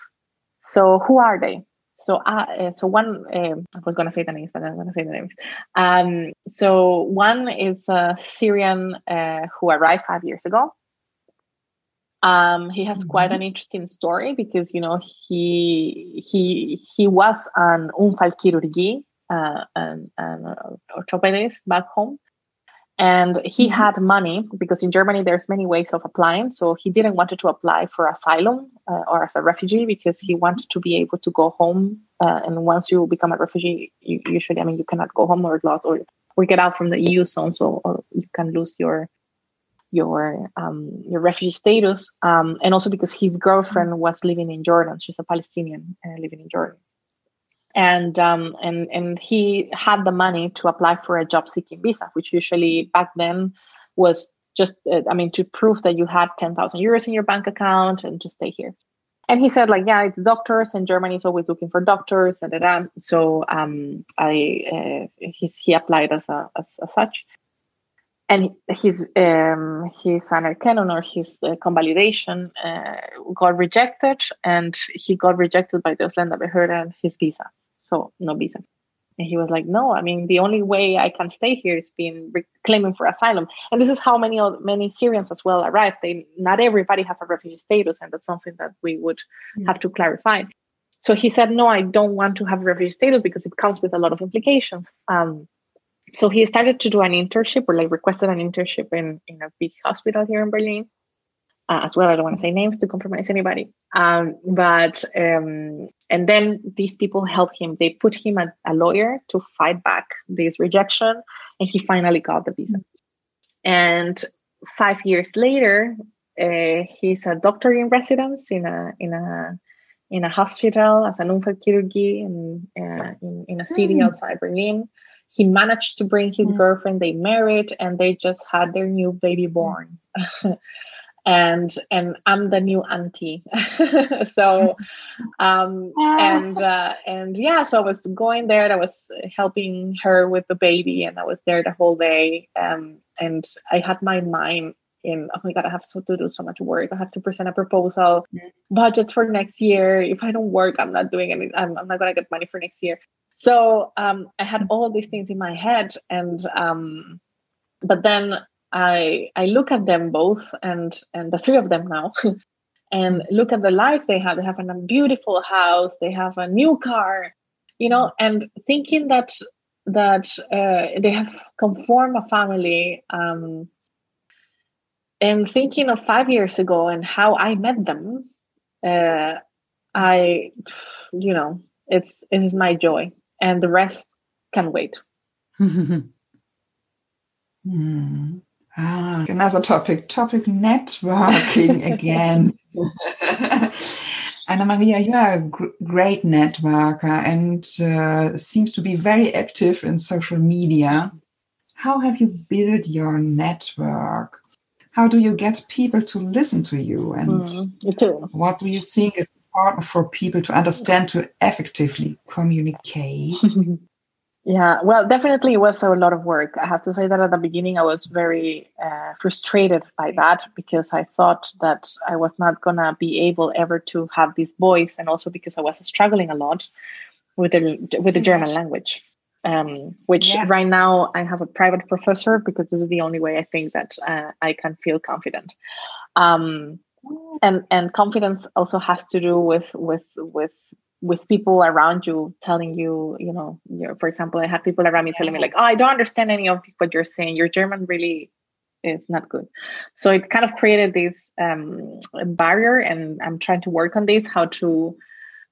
So who are they? So, uh, so one, um, I was going to say the names, but I'm going to say the names. Um, so one is a Syrian uh, who arrived five years ago. Um, he has mm-hmm. quite an interesting story because you know he he he was an Unfallchirurgie, uh, an, an orthopedist back home, and he mm-hmm. had money because in Germany there's many ways of applying. So he didn't want to apply for asylum uh, or as a refugee because he wanted to be able to go home. Uh, and once you become a refugee, you usually I mean you cannot go home or lost or or get out from the EU zone, so you can lose your your um, your refugee status, um, and also because his girlfriend was living in Jordan. She's a Palestinian uh, living in Jordan, and um, and and he had the money to apply for a job seeking visa, which usually back then was just uh, I mean to prove that you had ten thousand euros in your bank account and to stay here. And he said like yeah, it's doctors, and Germany is always looking for doctors. Da, da, da. So um, I uh, he he applied as a as, as such and his um, his anerkennung or his uh, convalidation uh, got rejected, and he got rejected by the Ausländerbehörde and his visa, so no visa. And he was like, "No, I mean the only way I can stay here is being claiming for asylum." And this is how many many Syrians as well arrive. They not everybody has a refugee status, and that's something that we would have to clarify. So he said, "No, I don't want to have refugee status because it comes with a lot of implications." Um, so he started to do an internship or like requested an internship in in a big hospital here in Berlin. Uh, as well, I don't want to say names to compromise anybody. Um, but um, and then these people helped him. They put him a, a lawyer to fight back this rejection, and he finally got the visa. And five years later, uh, he's a doctor in residence in a in a in a hospital as an Unfallchirurgie in, uh, in in a city mm. outside Berlin he managed to bring his mm. girlfriend they married and they just had their new baby born and and i'm the new auntie. So um and uh, and yeah so i was going there i was helping her with the baby and i was there the whole day. Um and i had my mind in oh my god i have so to do so much work. I have to present a proposal mm. budgets for next year. If i don't work i'm not doing any i'm, I'm not going to get money for next year. So um, I had all these things in my head, and um, but then I I look at them both, and and the three of them now, and look at the life they have. They have a beautiful house. They have a new car, you know, and thinking that that uh, they have conformed a family. Um, and thinking of five years ago and how I met them, uh, I, you know, it's it is my joy and the rest can wait. mm. Ah, another topic, topic networking again. Anna Maria, you are a gr great networker and uh, seems to be very active in social media. How have you built your network? How do you get people to listen to you? And mm, what do you think is important for people to understand to effectively communicate? yeah, well, definitely it was a lot of work. I have to say that at the beginning I was very uh, frustrated by that because I thought that I was not gonna be able ever to have this voice, and also because I was struggling a lot with the with the German language. Um, which yeah. right now I have a private professor because this is the only way I think that uh, I can feel confident. Um, and and confidence also has to do with with with with people around you telling you you know for example i had people around me telling me like oh i don't understand any of what you're saying your german really is not good so it kind of created this um, barrier and i'm trying to work on this how to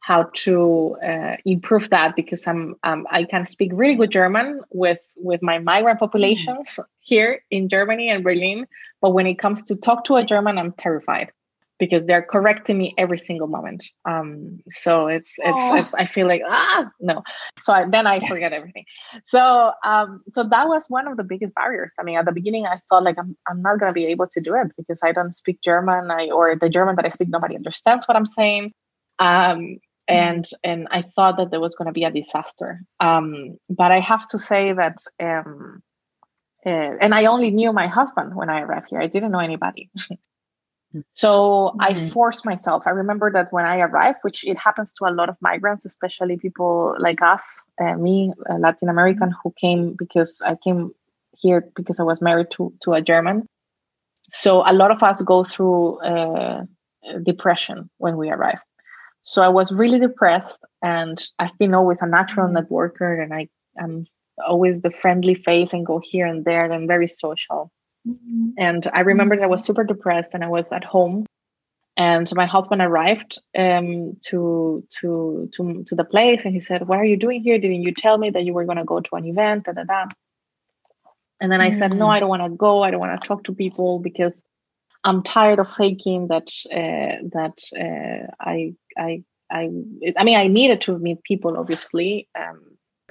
how to uh, improve that because i'm um, i can speak really good german with with my migrant mm. populations mm. here in germany and berlin but when it comes to talk to a german i'm terrified because they're correcting me every single moment. Um, so it's, it's, it's I feel like ah no. So I, then I forget everything. So um, so that was one of the biggest barriers. I mean, at the beginning, I felt like I'm I'm not gonna be able to do it because I don't speak German. I or the German that I speak, nobody understands what I'm saying. Um, and and I thought that there was going to be a disaster. Um, but I have to say that, um, uh, and I only knew my husband when I arrived here. I didn't know anybody. so mm-hmm. I forced myself. I remember that when I arrived, which it happens to a lot of migrants, especially people like us, uh, me, a Latin American, who came because I came here because I was married to to a German. So a lot of us go through uh, depression when we arrive so I was really depressed, and I've been always a natural mm-hmm. networker, and I am always the friendly face and go here and there, and I'm very social. Mm-hmm. And I remember mm-hmm. I was super depressed, and I was at home, and my husband arrived um, to to to to the place, and he said, "What are you doing here? Didn't you tell me that you were going to go to an event?" Da, da, da. And then I said, "No, mm. I don't want to go. I don't want to talk to people because." I'm tired of faking that uh, that uh, I I I I mean I needed to meet people obviously um,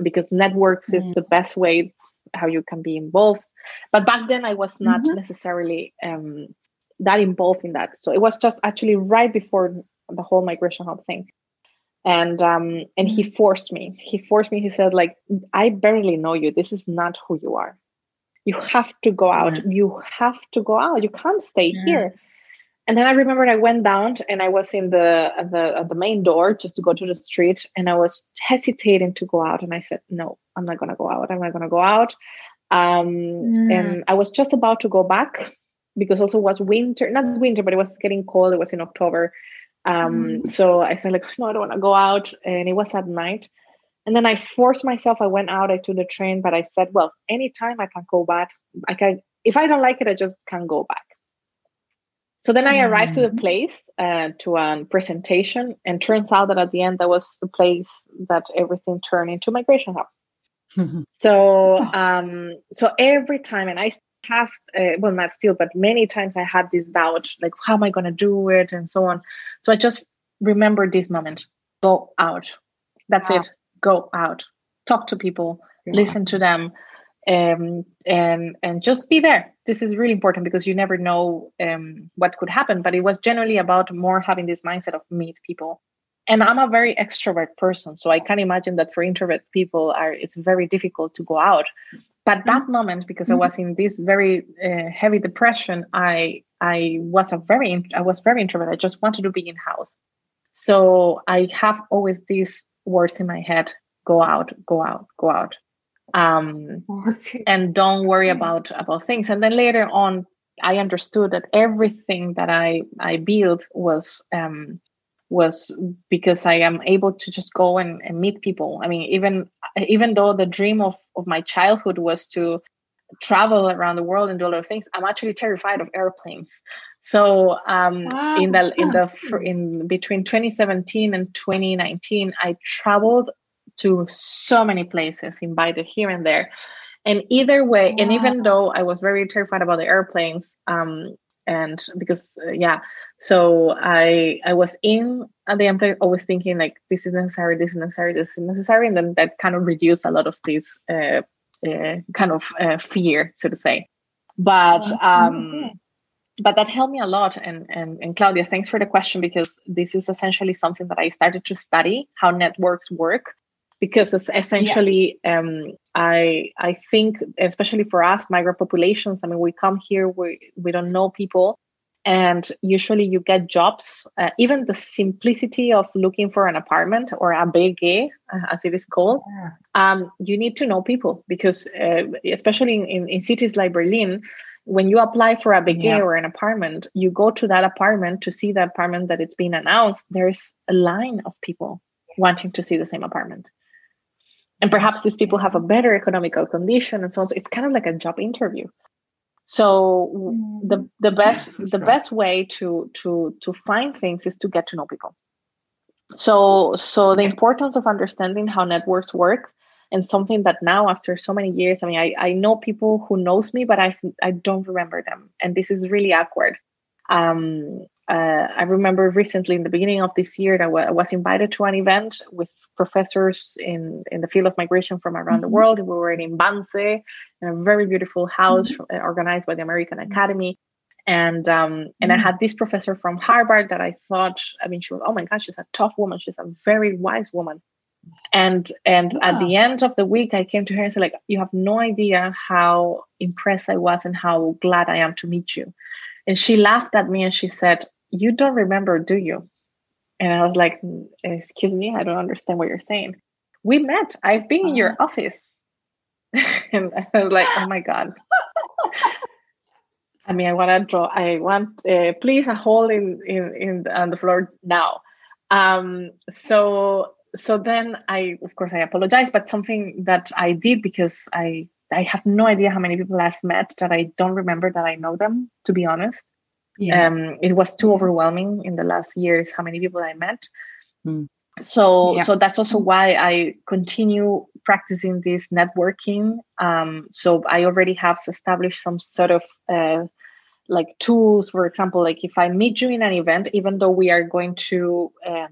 because networks is mm. the best way how you can be involved. But back then I was not mm-hmm. necessarily um, that involved in that. So it was just actually right before the whole migration hub thing. And um, and he mm. forced me. He forced me. He said, like, I barely know you. This is not who you are you have to go out yeah. you have to go out you can't stay yeah. here and then i remember i went down and i was in the the the main door just to go to the street and i was hesitating to go out and i said no i'm not going to go out i'm not going to go out um, yeah. and i was just about to go back because also was winter not winter but it was getting cold it was in october um, mm. so i felt like no i don't want to go out and it was at night and then I forced myself. I went out. I took the train, but I said, well, anytime I can go back. I can. If I don't like it, I just can't go back. So then I mm. arrived to the mm. place uh, to a presentation, and turns out that at the end that was the place that everything turned into migration hub. so um, so every time, and I have uh, well not still, but many times I had this doubt, like how am I going to do it, and so on. So I just remember this moment: go out. That's wow. it go out, talk to people, yeah. listen to them, um, and and just be there. This is really important because you never know um, what could happen. But it was generally about more having this mindset of meet people. And I'm a very extrovert person, so I can imagine that for introvert people, are it's very difficult to go out. But that mm-hmm. moment, because. I was in this very uh, heavy depression, I I was a very I was very introvert. I just wanted to be in house. So I have always these words in my head go out go out go out um, okay. and don't worry about about things and then later on i understood that everything that i i built was um was because i am able to just go and, and meet people i mean even even though the dream of of my childhood was to travel around the world and do a lot of things i'm actually terrified of airplanes so um, wow. in the in the in between 2017 and 2019, I traveled to so many places, invited here and there, and either way, wow. and even though I was very terrified about the airplanes, um, and because uh, yeah, so I I was in at the end always thinking like this is necessary, this is necessary, this is necessary, and then that kind of reduced a lot of this uh, uh, kind of uh, fear, so to say. But um, but that helped me a lot and, and and claudia thanks for the question because this is essentially something that i started to study how networks work because it's essentially yeah. um, i i think especially for us migrant populations i mean we come here we we don't know people and usually you get jobs uh, even the simplicity of looking for an apartment or a WG, uh, as it is called yeah. um, you need to know people because uh, especially in, in, in cities like berlin when you apply for a WG yeah. or an apartment, you go to that apartment to see the apartment that it's been announced. There's a line of people wanting to see the same apartment. And perhaps these people have a better economical condition and so on. So it's kind of like a job interview. So mm. the the best the best way to to to find things is to get to know people. So so the importance of understanding how networks work and something that now after so many years i mean i, I know people who knows me but i i don't remember them and this is really awkward um, uh, i remember recently in the beginning of this year that I was invited to an event with professors in in the field of migration from around mm-hmm. the world we were in Wannsee in a very beautiful house mm-hmm. organized by the american academy and um, and. I had this professor from Harvard that I thought, I mean, she was, oh my gosh, she's a tough woman. She's a very wise woman. And and at the end of the week, I came to her and said, like, you have no idea how impressed I was and how glad I am to meet you. And she laughed at me and she said, You don't remember, do you? And I was like, Excuse me, I don't understand what you're saying. We met. I've been uh-huh. in your uh-huh. office. and I was like, Oh my God. I mean, I want to draw. I want, uh, please, a hole in in in on the floor now. Um, so so then I, of course, I apologize, but something that I did because I I have no idea how many people I've met that I don't remember that I know them. To be honest, yeah. um, it was too overwhelming in the last years how many people I met. Mm. So yeah. so that's also why I continue practicing this networking. Um, so I already have established some sort of uh, like tools for example like if i meet you in an event even though we are going to um,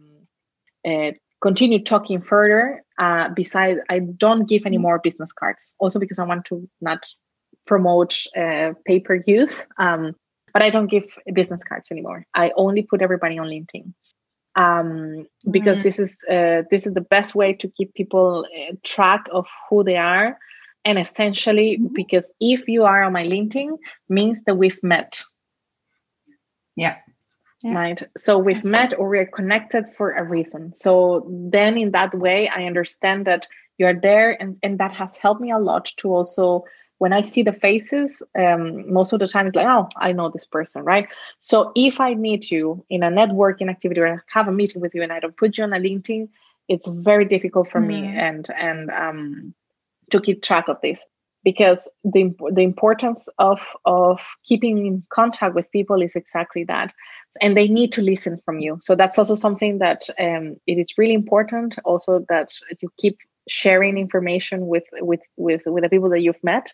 uh, continue talking further uh, besides i don't give any mm-hmm. more business cards also because i want to not promote uh, paper use um, but i don't give business cards anymore i only put everybody on linkedin um, because mm. this is uh, this is the best way to keep people uh, track of who they are and essentially mm-hmm. because if you are on my linkedin means that we've met yeah. yeah. right so we've met or we're connected for a reason so then in that way i understand that you're there and, and that has helped me a lot to also when i see the faces um, most of the time it's like oh i know this person right? So if i meet you in a networking activity or I have a meeting with you and i don't put you on a linkedin it's very difficult for mm. me and and um to keep track of this because the the importance of of keeping in contact with people is exactly that. And they need to listen from you. So that's also something that um, it is really important also that you keep sharing information with with with with the people that you've met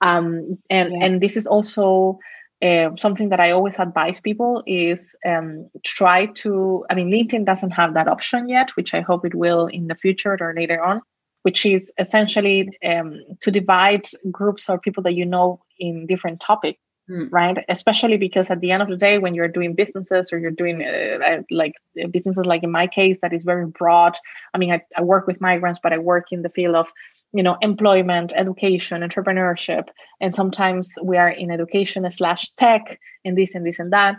um, and yeah. and this is also uh, something that I always advise people is um, try to. I mean, LinkedIn doesn't have that option yet, which I hope it will in the future or later on which is essentially um, to divide groups or people that you know in different topics mm. right especially because at the end of the day when you're doing businesses or you're doing uh, uh, like businesses like in my case that is very broad i mean I, I work with migrants but i work in the field of you know employment education entrepreneurship and sometimes we are in education slash tech and this and this and that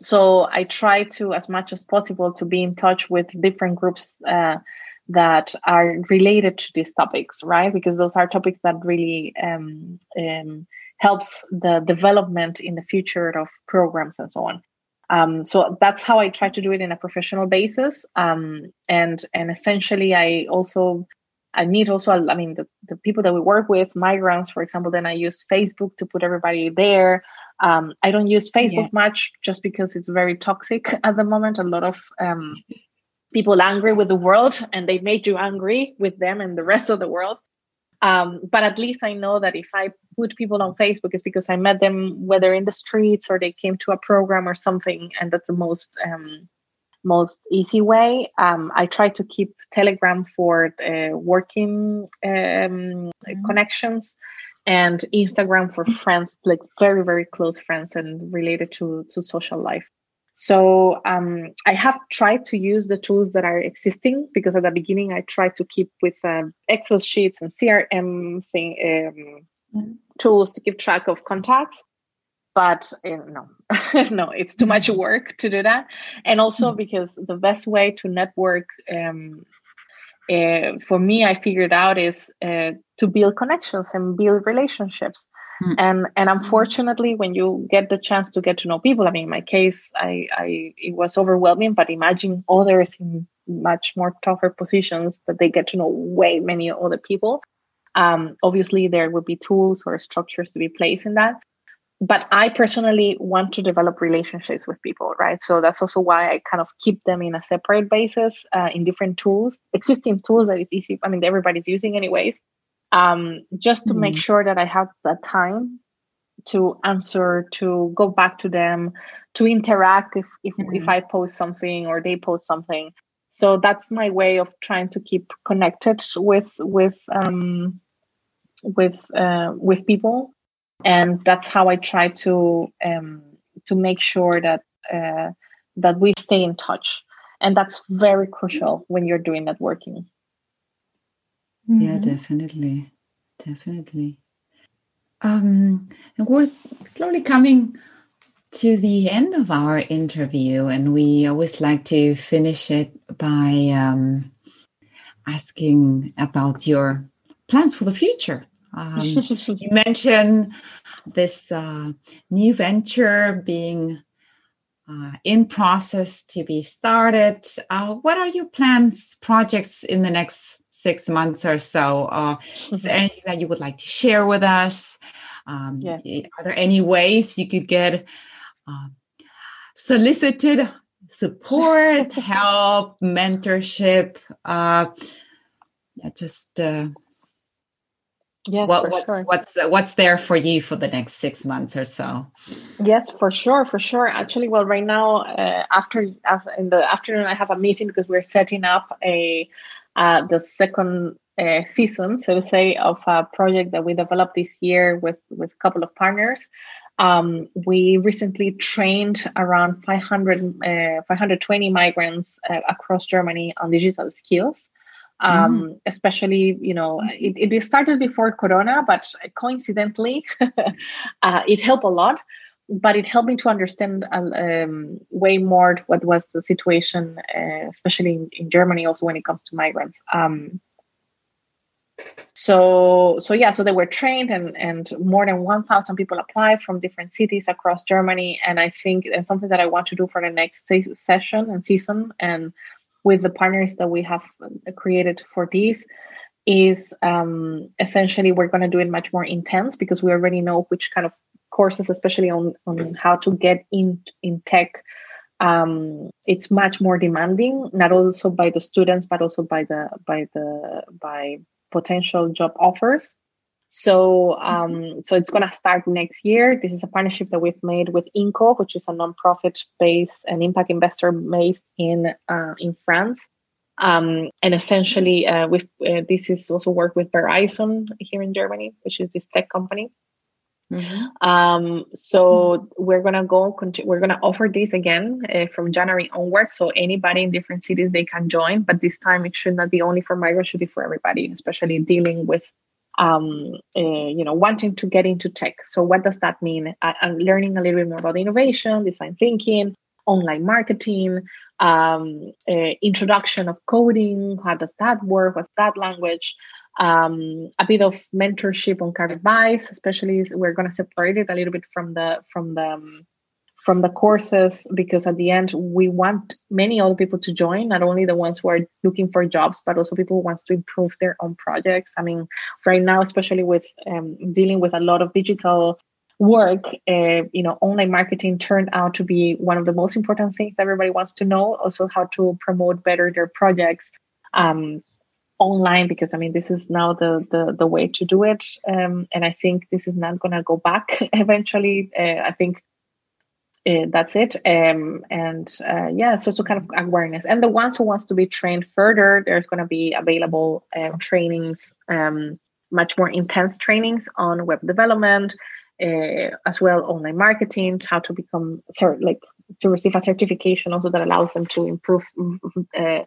so i try to as much as possible to be in touch with different groups uh, that are related to these topics, right? Because those are topics that really um, um, helps the development in the future of programs and so on. Um, so that's how I try to do it in a professional basis. Um, and and essentially, I also I need also I mean the, the people that we work with, migrants, for example. Then I use Facebook to put everybody there. Um, I don't use Facebook yeah. much just because it's very toxic at the moment. A lot of um, people angry with the world and they made you angry with them and the rest of the world. Um, but at least I know that if I put people on Facebook, it's because I met them whether in the streets or they came to a program or something, and that's the most um, most easy way. Um, I try to keep Telegram for uh, working um, mm-hmm. connections and Instagram for friends, like very very close friends and related to to social life. So um, I have tried to use the tools that are existing because at the beginning I tried to keep with um, Excel sheets and CRM thing, um, mm-hmm. tools to keep track of contacts. But uh, no, no, it's too much work to do that. And also mm-hmm. because the best way to network um, uh, for me, I figured out is uh, to build connections and build relationships. Mm. And and unfortunately, when you get the chance to get to know people, I mean, in my case, I, I it was overwhelming. But imagine others in much more tougher positions that they get to know way many other people. Um, obviously, there would be tools or structures to be placed in that. But I personally want to develop relationships with people, right? So that's also why I kind of keep them in a separate basis uh, in different tools, existing tools that is easy. I mean, everybody's using anyways um, just to mm. make sure that I have the time to answer, to go back to them, to interact if if, mm. if I post something or they post something. So that's my way of trying to keep connected with with um, with uh, with people. And that's how I try to um, to make sure that uh, that we stay in touch, and that's very crucial when you're doing networking. Mm-hmm. Yeah, definitely, definitely. Um, and we're slowly coming to the end of our interview, and we always like to finish it by um, asking about your plans for the future. Um, you mentioned this uh, new venture being uh, in process to be started. Uh, what are your plans, projects in the next six months or so? Uh, is there anything that you would like to share with us? Um, yeah. Are there any ways you could get uh, solicited support, help, mentorship? Uh, yeah, just Yes, what, what's sure. what's what's there for you for the next six months or so? Yes, for sure, for sure. Actually, well, right now, uh, after, after in the afternoon, I have a meeting because we're setting up a uh, the second uh, season, so to say, of a project that we developed this year with with a couple of partners. Um, we recently trained around 500, uh, 520 migrants uh, across Germany on digital skills um, mm. especially you know it, it started before corona but coincidentally uh, it helped a lot but it helped me to understand um, way more what was the situation uh, especially in, in, germany also when it comes to migrants um, so so yeah so they were trained and and more than 1000 people applied from different cities across germany and i think it's something that i want to do for the next se- session and season and with the partners that we have created for this is um, essentially we're going to do it much more intense because we already know which kind of courses, especially on on how to get in in tech. Um, it's much more demanding, not also by the students, but also by the by the by potential job offers. So, um, so it's going to start next year. This is a partnership that we've made with INCO, which is a nonprofit based and impact investor based in uh, in France. Um, and essentially, uh, with uh, this is also work with Verizon here in Germany, which is this tech company. Mm-hmm. Um, so mm-hmm. we're gonna go. We're gonna offer this again uh, from January onwards. So anybody in different cities they can join, but this time it should not be only for migrants; it should be for everybody, especially dealing with um, uh, you know, wanting to get into tech. So what does that mean? I, am learning a little bit more about innovation, design thinking, online marketing, um, uh, introduction of coding. How does that work? What's that language? Um, a bit of mentorship on career advice, especially we're going to separate it a little bit from the from the um, from the courses because at the end we want many other people to join not only the ones who are looking for jobs but also people who wants to improve their own projects. I mean right now especially with um, dealing with a lot of digital work uh, you know online marketing turned out to be one of the most important things everybody wants to know also how to promote better their projects um, online because i mean this is now the the, the way to do it. Um, and i think this is not going to go back eventually. Uh, i think uh, that's it. Um, and uh, yeah so it's a kind of awareness. And the ones who wants to be trained further there's going to be available uh, trainings um, much more intense trainings on web development uh, as well online marketing how to become sorry like to receive a certification also that allows them to improve uh,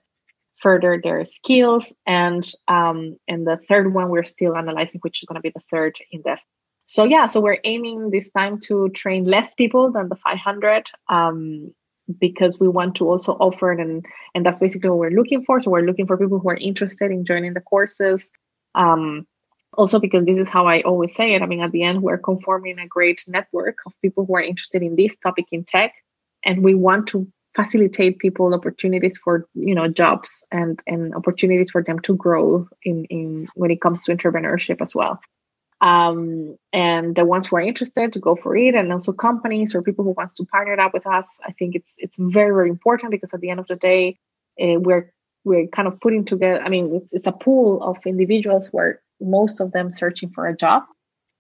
further their skills. And um, and the third one we're still analyzing which is going to be the third in depth so yeah so we're aiming this time to train less people than the 500 um, because we want to also offer and and that's basically what we're looking for. So we're looking for people who are interested in joining the courses um, also because this is how i always say it. I mean at the end we're conforming a great network of people who are interested in this topic in tech and we want to facilitate people opportunities for you know jobs and and opportunities for them to grow in in when it comes to entrepreneurship as well um, and the ones who are interested to go for it and also companies or people who wants to partner up with us i think it's it's very very important because at the end of the day uh, we're we're kind of putting together i mean it's, it's a pool of individuals where most of them searching for a job.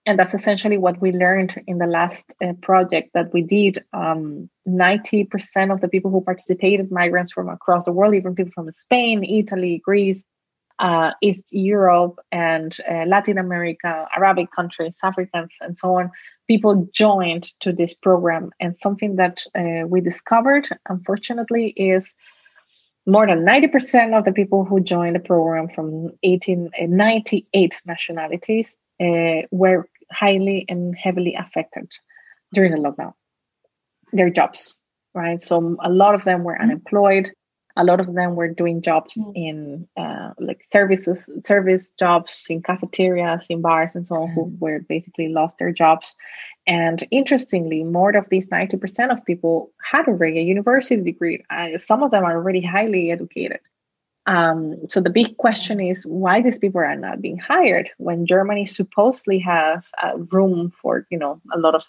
And that's essentially what we learned in the last uh, project that we did. Um, 90% of the people who participated migrants from across the world even people from spain italy greece uh, East Europe and uh, Latin America, Arabic countries, Africans, and so on, people joined to this program. And something that uh, we discovered, unfortunately, is more than 90% of the people who joined the program from 18, uh, 98 nationalities uh, were highly and heavily affected during the lockdown. Their jobs, right? So a lot of them were mm-hmm. unemployed a lot of them were doing jobs mm. in uh, like services service jobs in cafeterias in bars and so on mm. who were basically lost their jobs and interestingly more of these 90% of people had already a university degree uh, some of them are already highly educated um, so the big question is why these people are not being hired when germany supposedly have uh, room for you know a lot of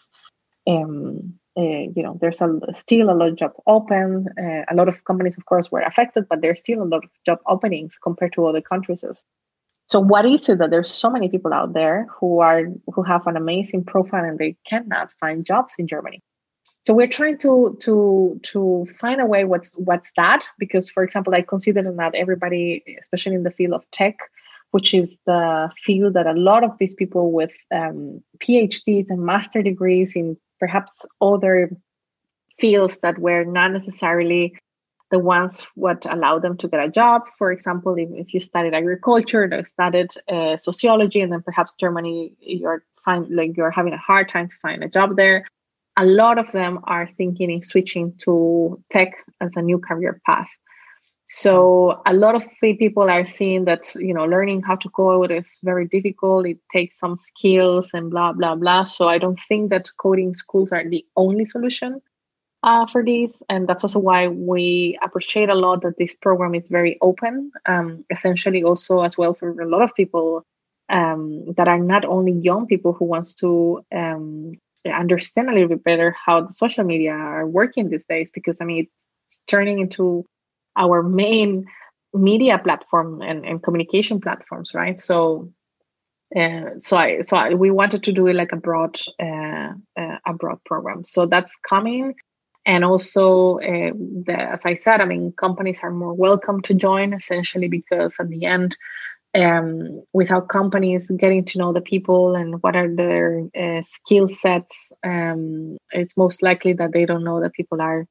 um, uh, you know there's a, still a lot of job open uh, a lot of companies of course were affected but there's still a lot of job openings compared to other countries. So what is it that there's so many people out there who are who have an amazing profile and they cannot find jobs in germany? So we're trying to to to find a way what's what's that because for example i consider that everybody especially in the field of tech which is the field that a lot of these people with um, phds and master degrees in perhaps other fields that were not necessarily the ones what allow them to get a job. For example, if, if you studied agriculture or studied uh, sociology, and then perhaps Germany, you're find like you're having a hard time to find a job there. A lot of them are thinking in switching to tech as a new career path. So a lot of people are seeing that you know learning how to code is very difficult. It takes some skills and blah blah blah. So I don't think that coding schools are the only solution uh, for this, and that's also why we appreciate a lot that this program is very open. Um, essentially, also as well for a lot of people um, that are not only young people who wants to um, understand a little bit better how the social media are working these days. Because I mean, it's turning into our main media platform and, and communication platforms, right? So, uh, so I so I, we wanted to do it like a broad uh, uh, a broad program. So that's coming, and also uh, the, as I said, I mean companies are more welcome to join essentially because at the end. Um, without companies getting to know the people and what are their uh, skill sets, um, it's most likely that they don't know that people are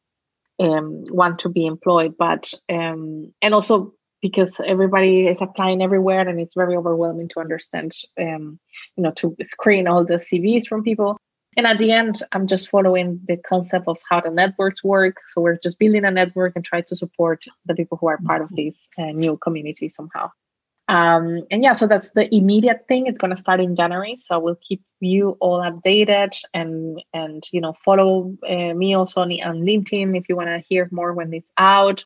um, want to be employed but um, and also because everybody is applying everywhere and it's very overwhelming to understand um, you know to screen all the cvs from people. And at the end i'm just following the concept of how the networks work. So we're just building a network and try to support the people who are part of mm-hmm. this uh, new community somehow um, and yeah, so that's the immediate thing. It's going to start in January, so we'll keep you all updated and and you know follow uh, me also on, on LinkedIn if you want to hear more when it's out.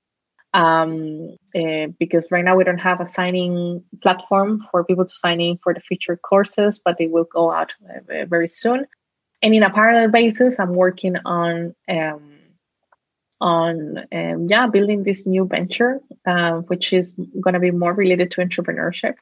Um, uh, because right now we don't have a signing platform for people to sign in for the future courses, but they will go out uh, very soon. And in a parallel basis, I'm working on um, on um, yeah building this new venture uh, which is going to be more related to entrepreneurship.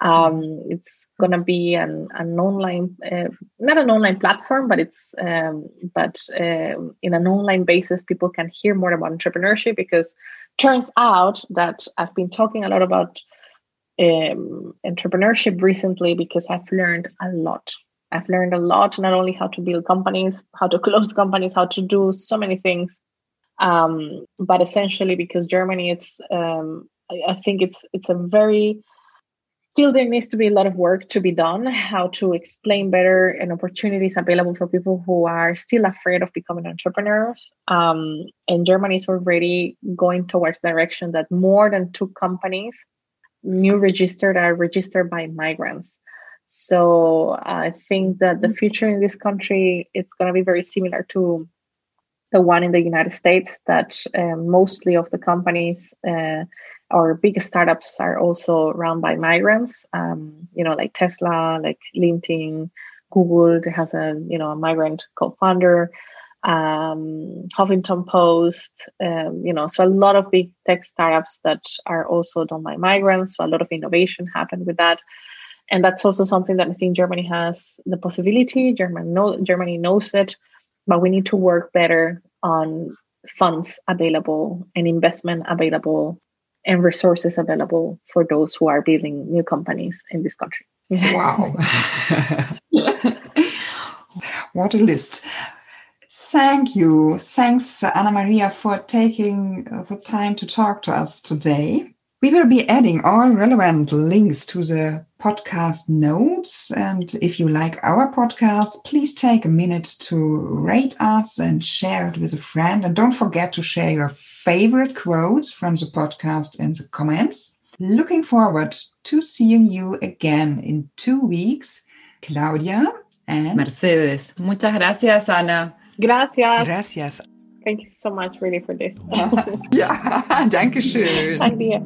Um, it's going to be an, an online uh, not an online platform but it's um, but uh, in an online basis people can hear more about entrepreneurship because turns out that i've been talking a lot about um, entrepreneurship recently because i've learned a lot. I've learned a lot not only how to build companies how to close companies how to do so many things um, but essentially, because Germany, it's um, I, I think it's it's a very still there needs to be a lot of work to be done how to explain better and opportunities available for people who are still afraid of becoming entrepreneurs. Um, and germany is already going towards direction that more than two companies new registered are registered by migrants. So i think that the future in this country it's going to be very similar to the one in the United States that uh, mostly of the companies uh, or big startups are also run by migrants. Um, you know, like Tesla, like LinkedIn, Google has a you know a migrant co-founder. Um, Huffington Post, um, you know, so a lot of big tech startups that are also done by migrants. So a lot of innovation happened with that and that's also something that I think Germany has the possibility. Germany, know, Germany knows it, but we need to work better on funds available and investment available and resources available for those who are building new companies in this country. wow. what a list. Thank you. Thanks, Anna Maria, for taking the time to talk to us today. We will be adding all relevant links to the podcast notes. And if you like our podcast, please take a minute to rate us and share it with a friend. And don't forget to share your favorite quotes from the podcast in the comments. Looking forward to seeing you again in two weeks. Claudia and Mercedes. Muchas gracias, Ana. Gracias. Gracias. Thank you so much, really, for this. ja, danke schön. Danke dir.